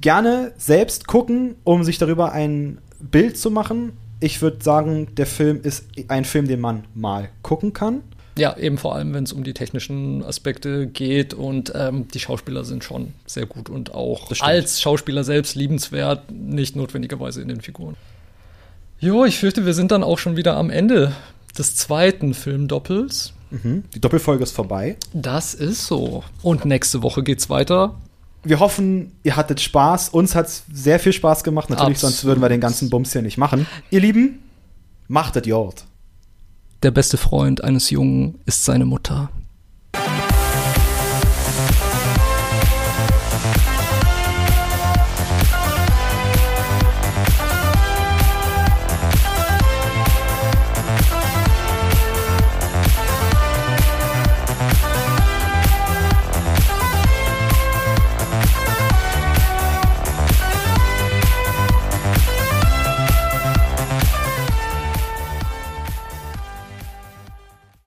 Gerne selbst gucken, um sich darüber ein Bild zu machen. Ich würde sagen, der Film ist ein Film, den man mal gucken kann. Ja, eben vor allem, wenn es um die technischen Aspekte geht und ähm, die Schauspieler sind schon sehr gut und auch als Schauspieler selbst liebenswert, nicht notwendigerweise in den Figuren. Jo, ich fürchte, wir sind dann auch schon wieder am Ende des zweiten Filmdoppels. Mhm. Die Doppelfolge ist vorbei. Das ist so. Und nächste Woche geht's weiter. Wir hoffen, ihr hattet Spaß. Uns hat's sehr viel Spaß gemacht. Natürlich, Absolut. sonst würden wir den ganzen Bums hier nicht machen. Ihr Lieben, machtet Jord der beste Freund eines Jungen ist seine Mutter.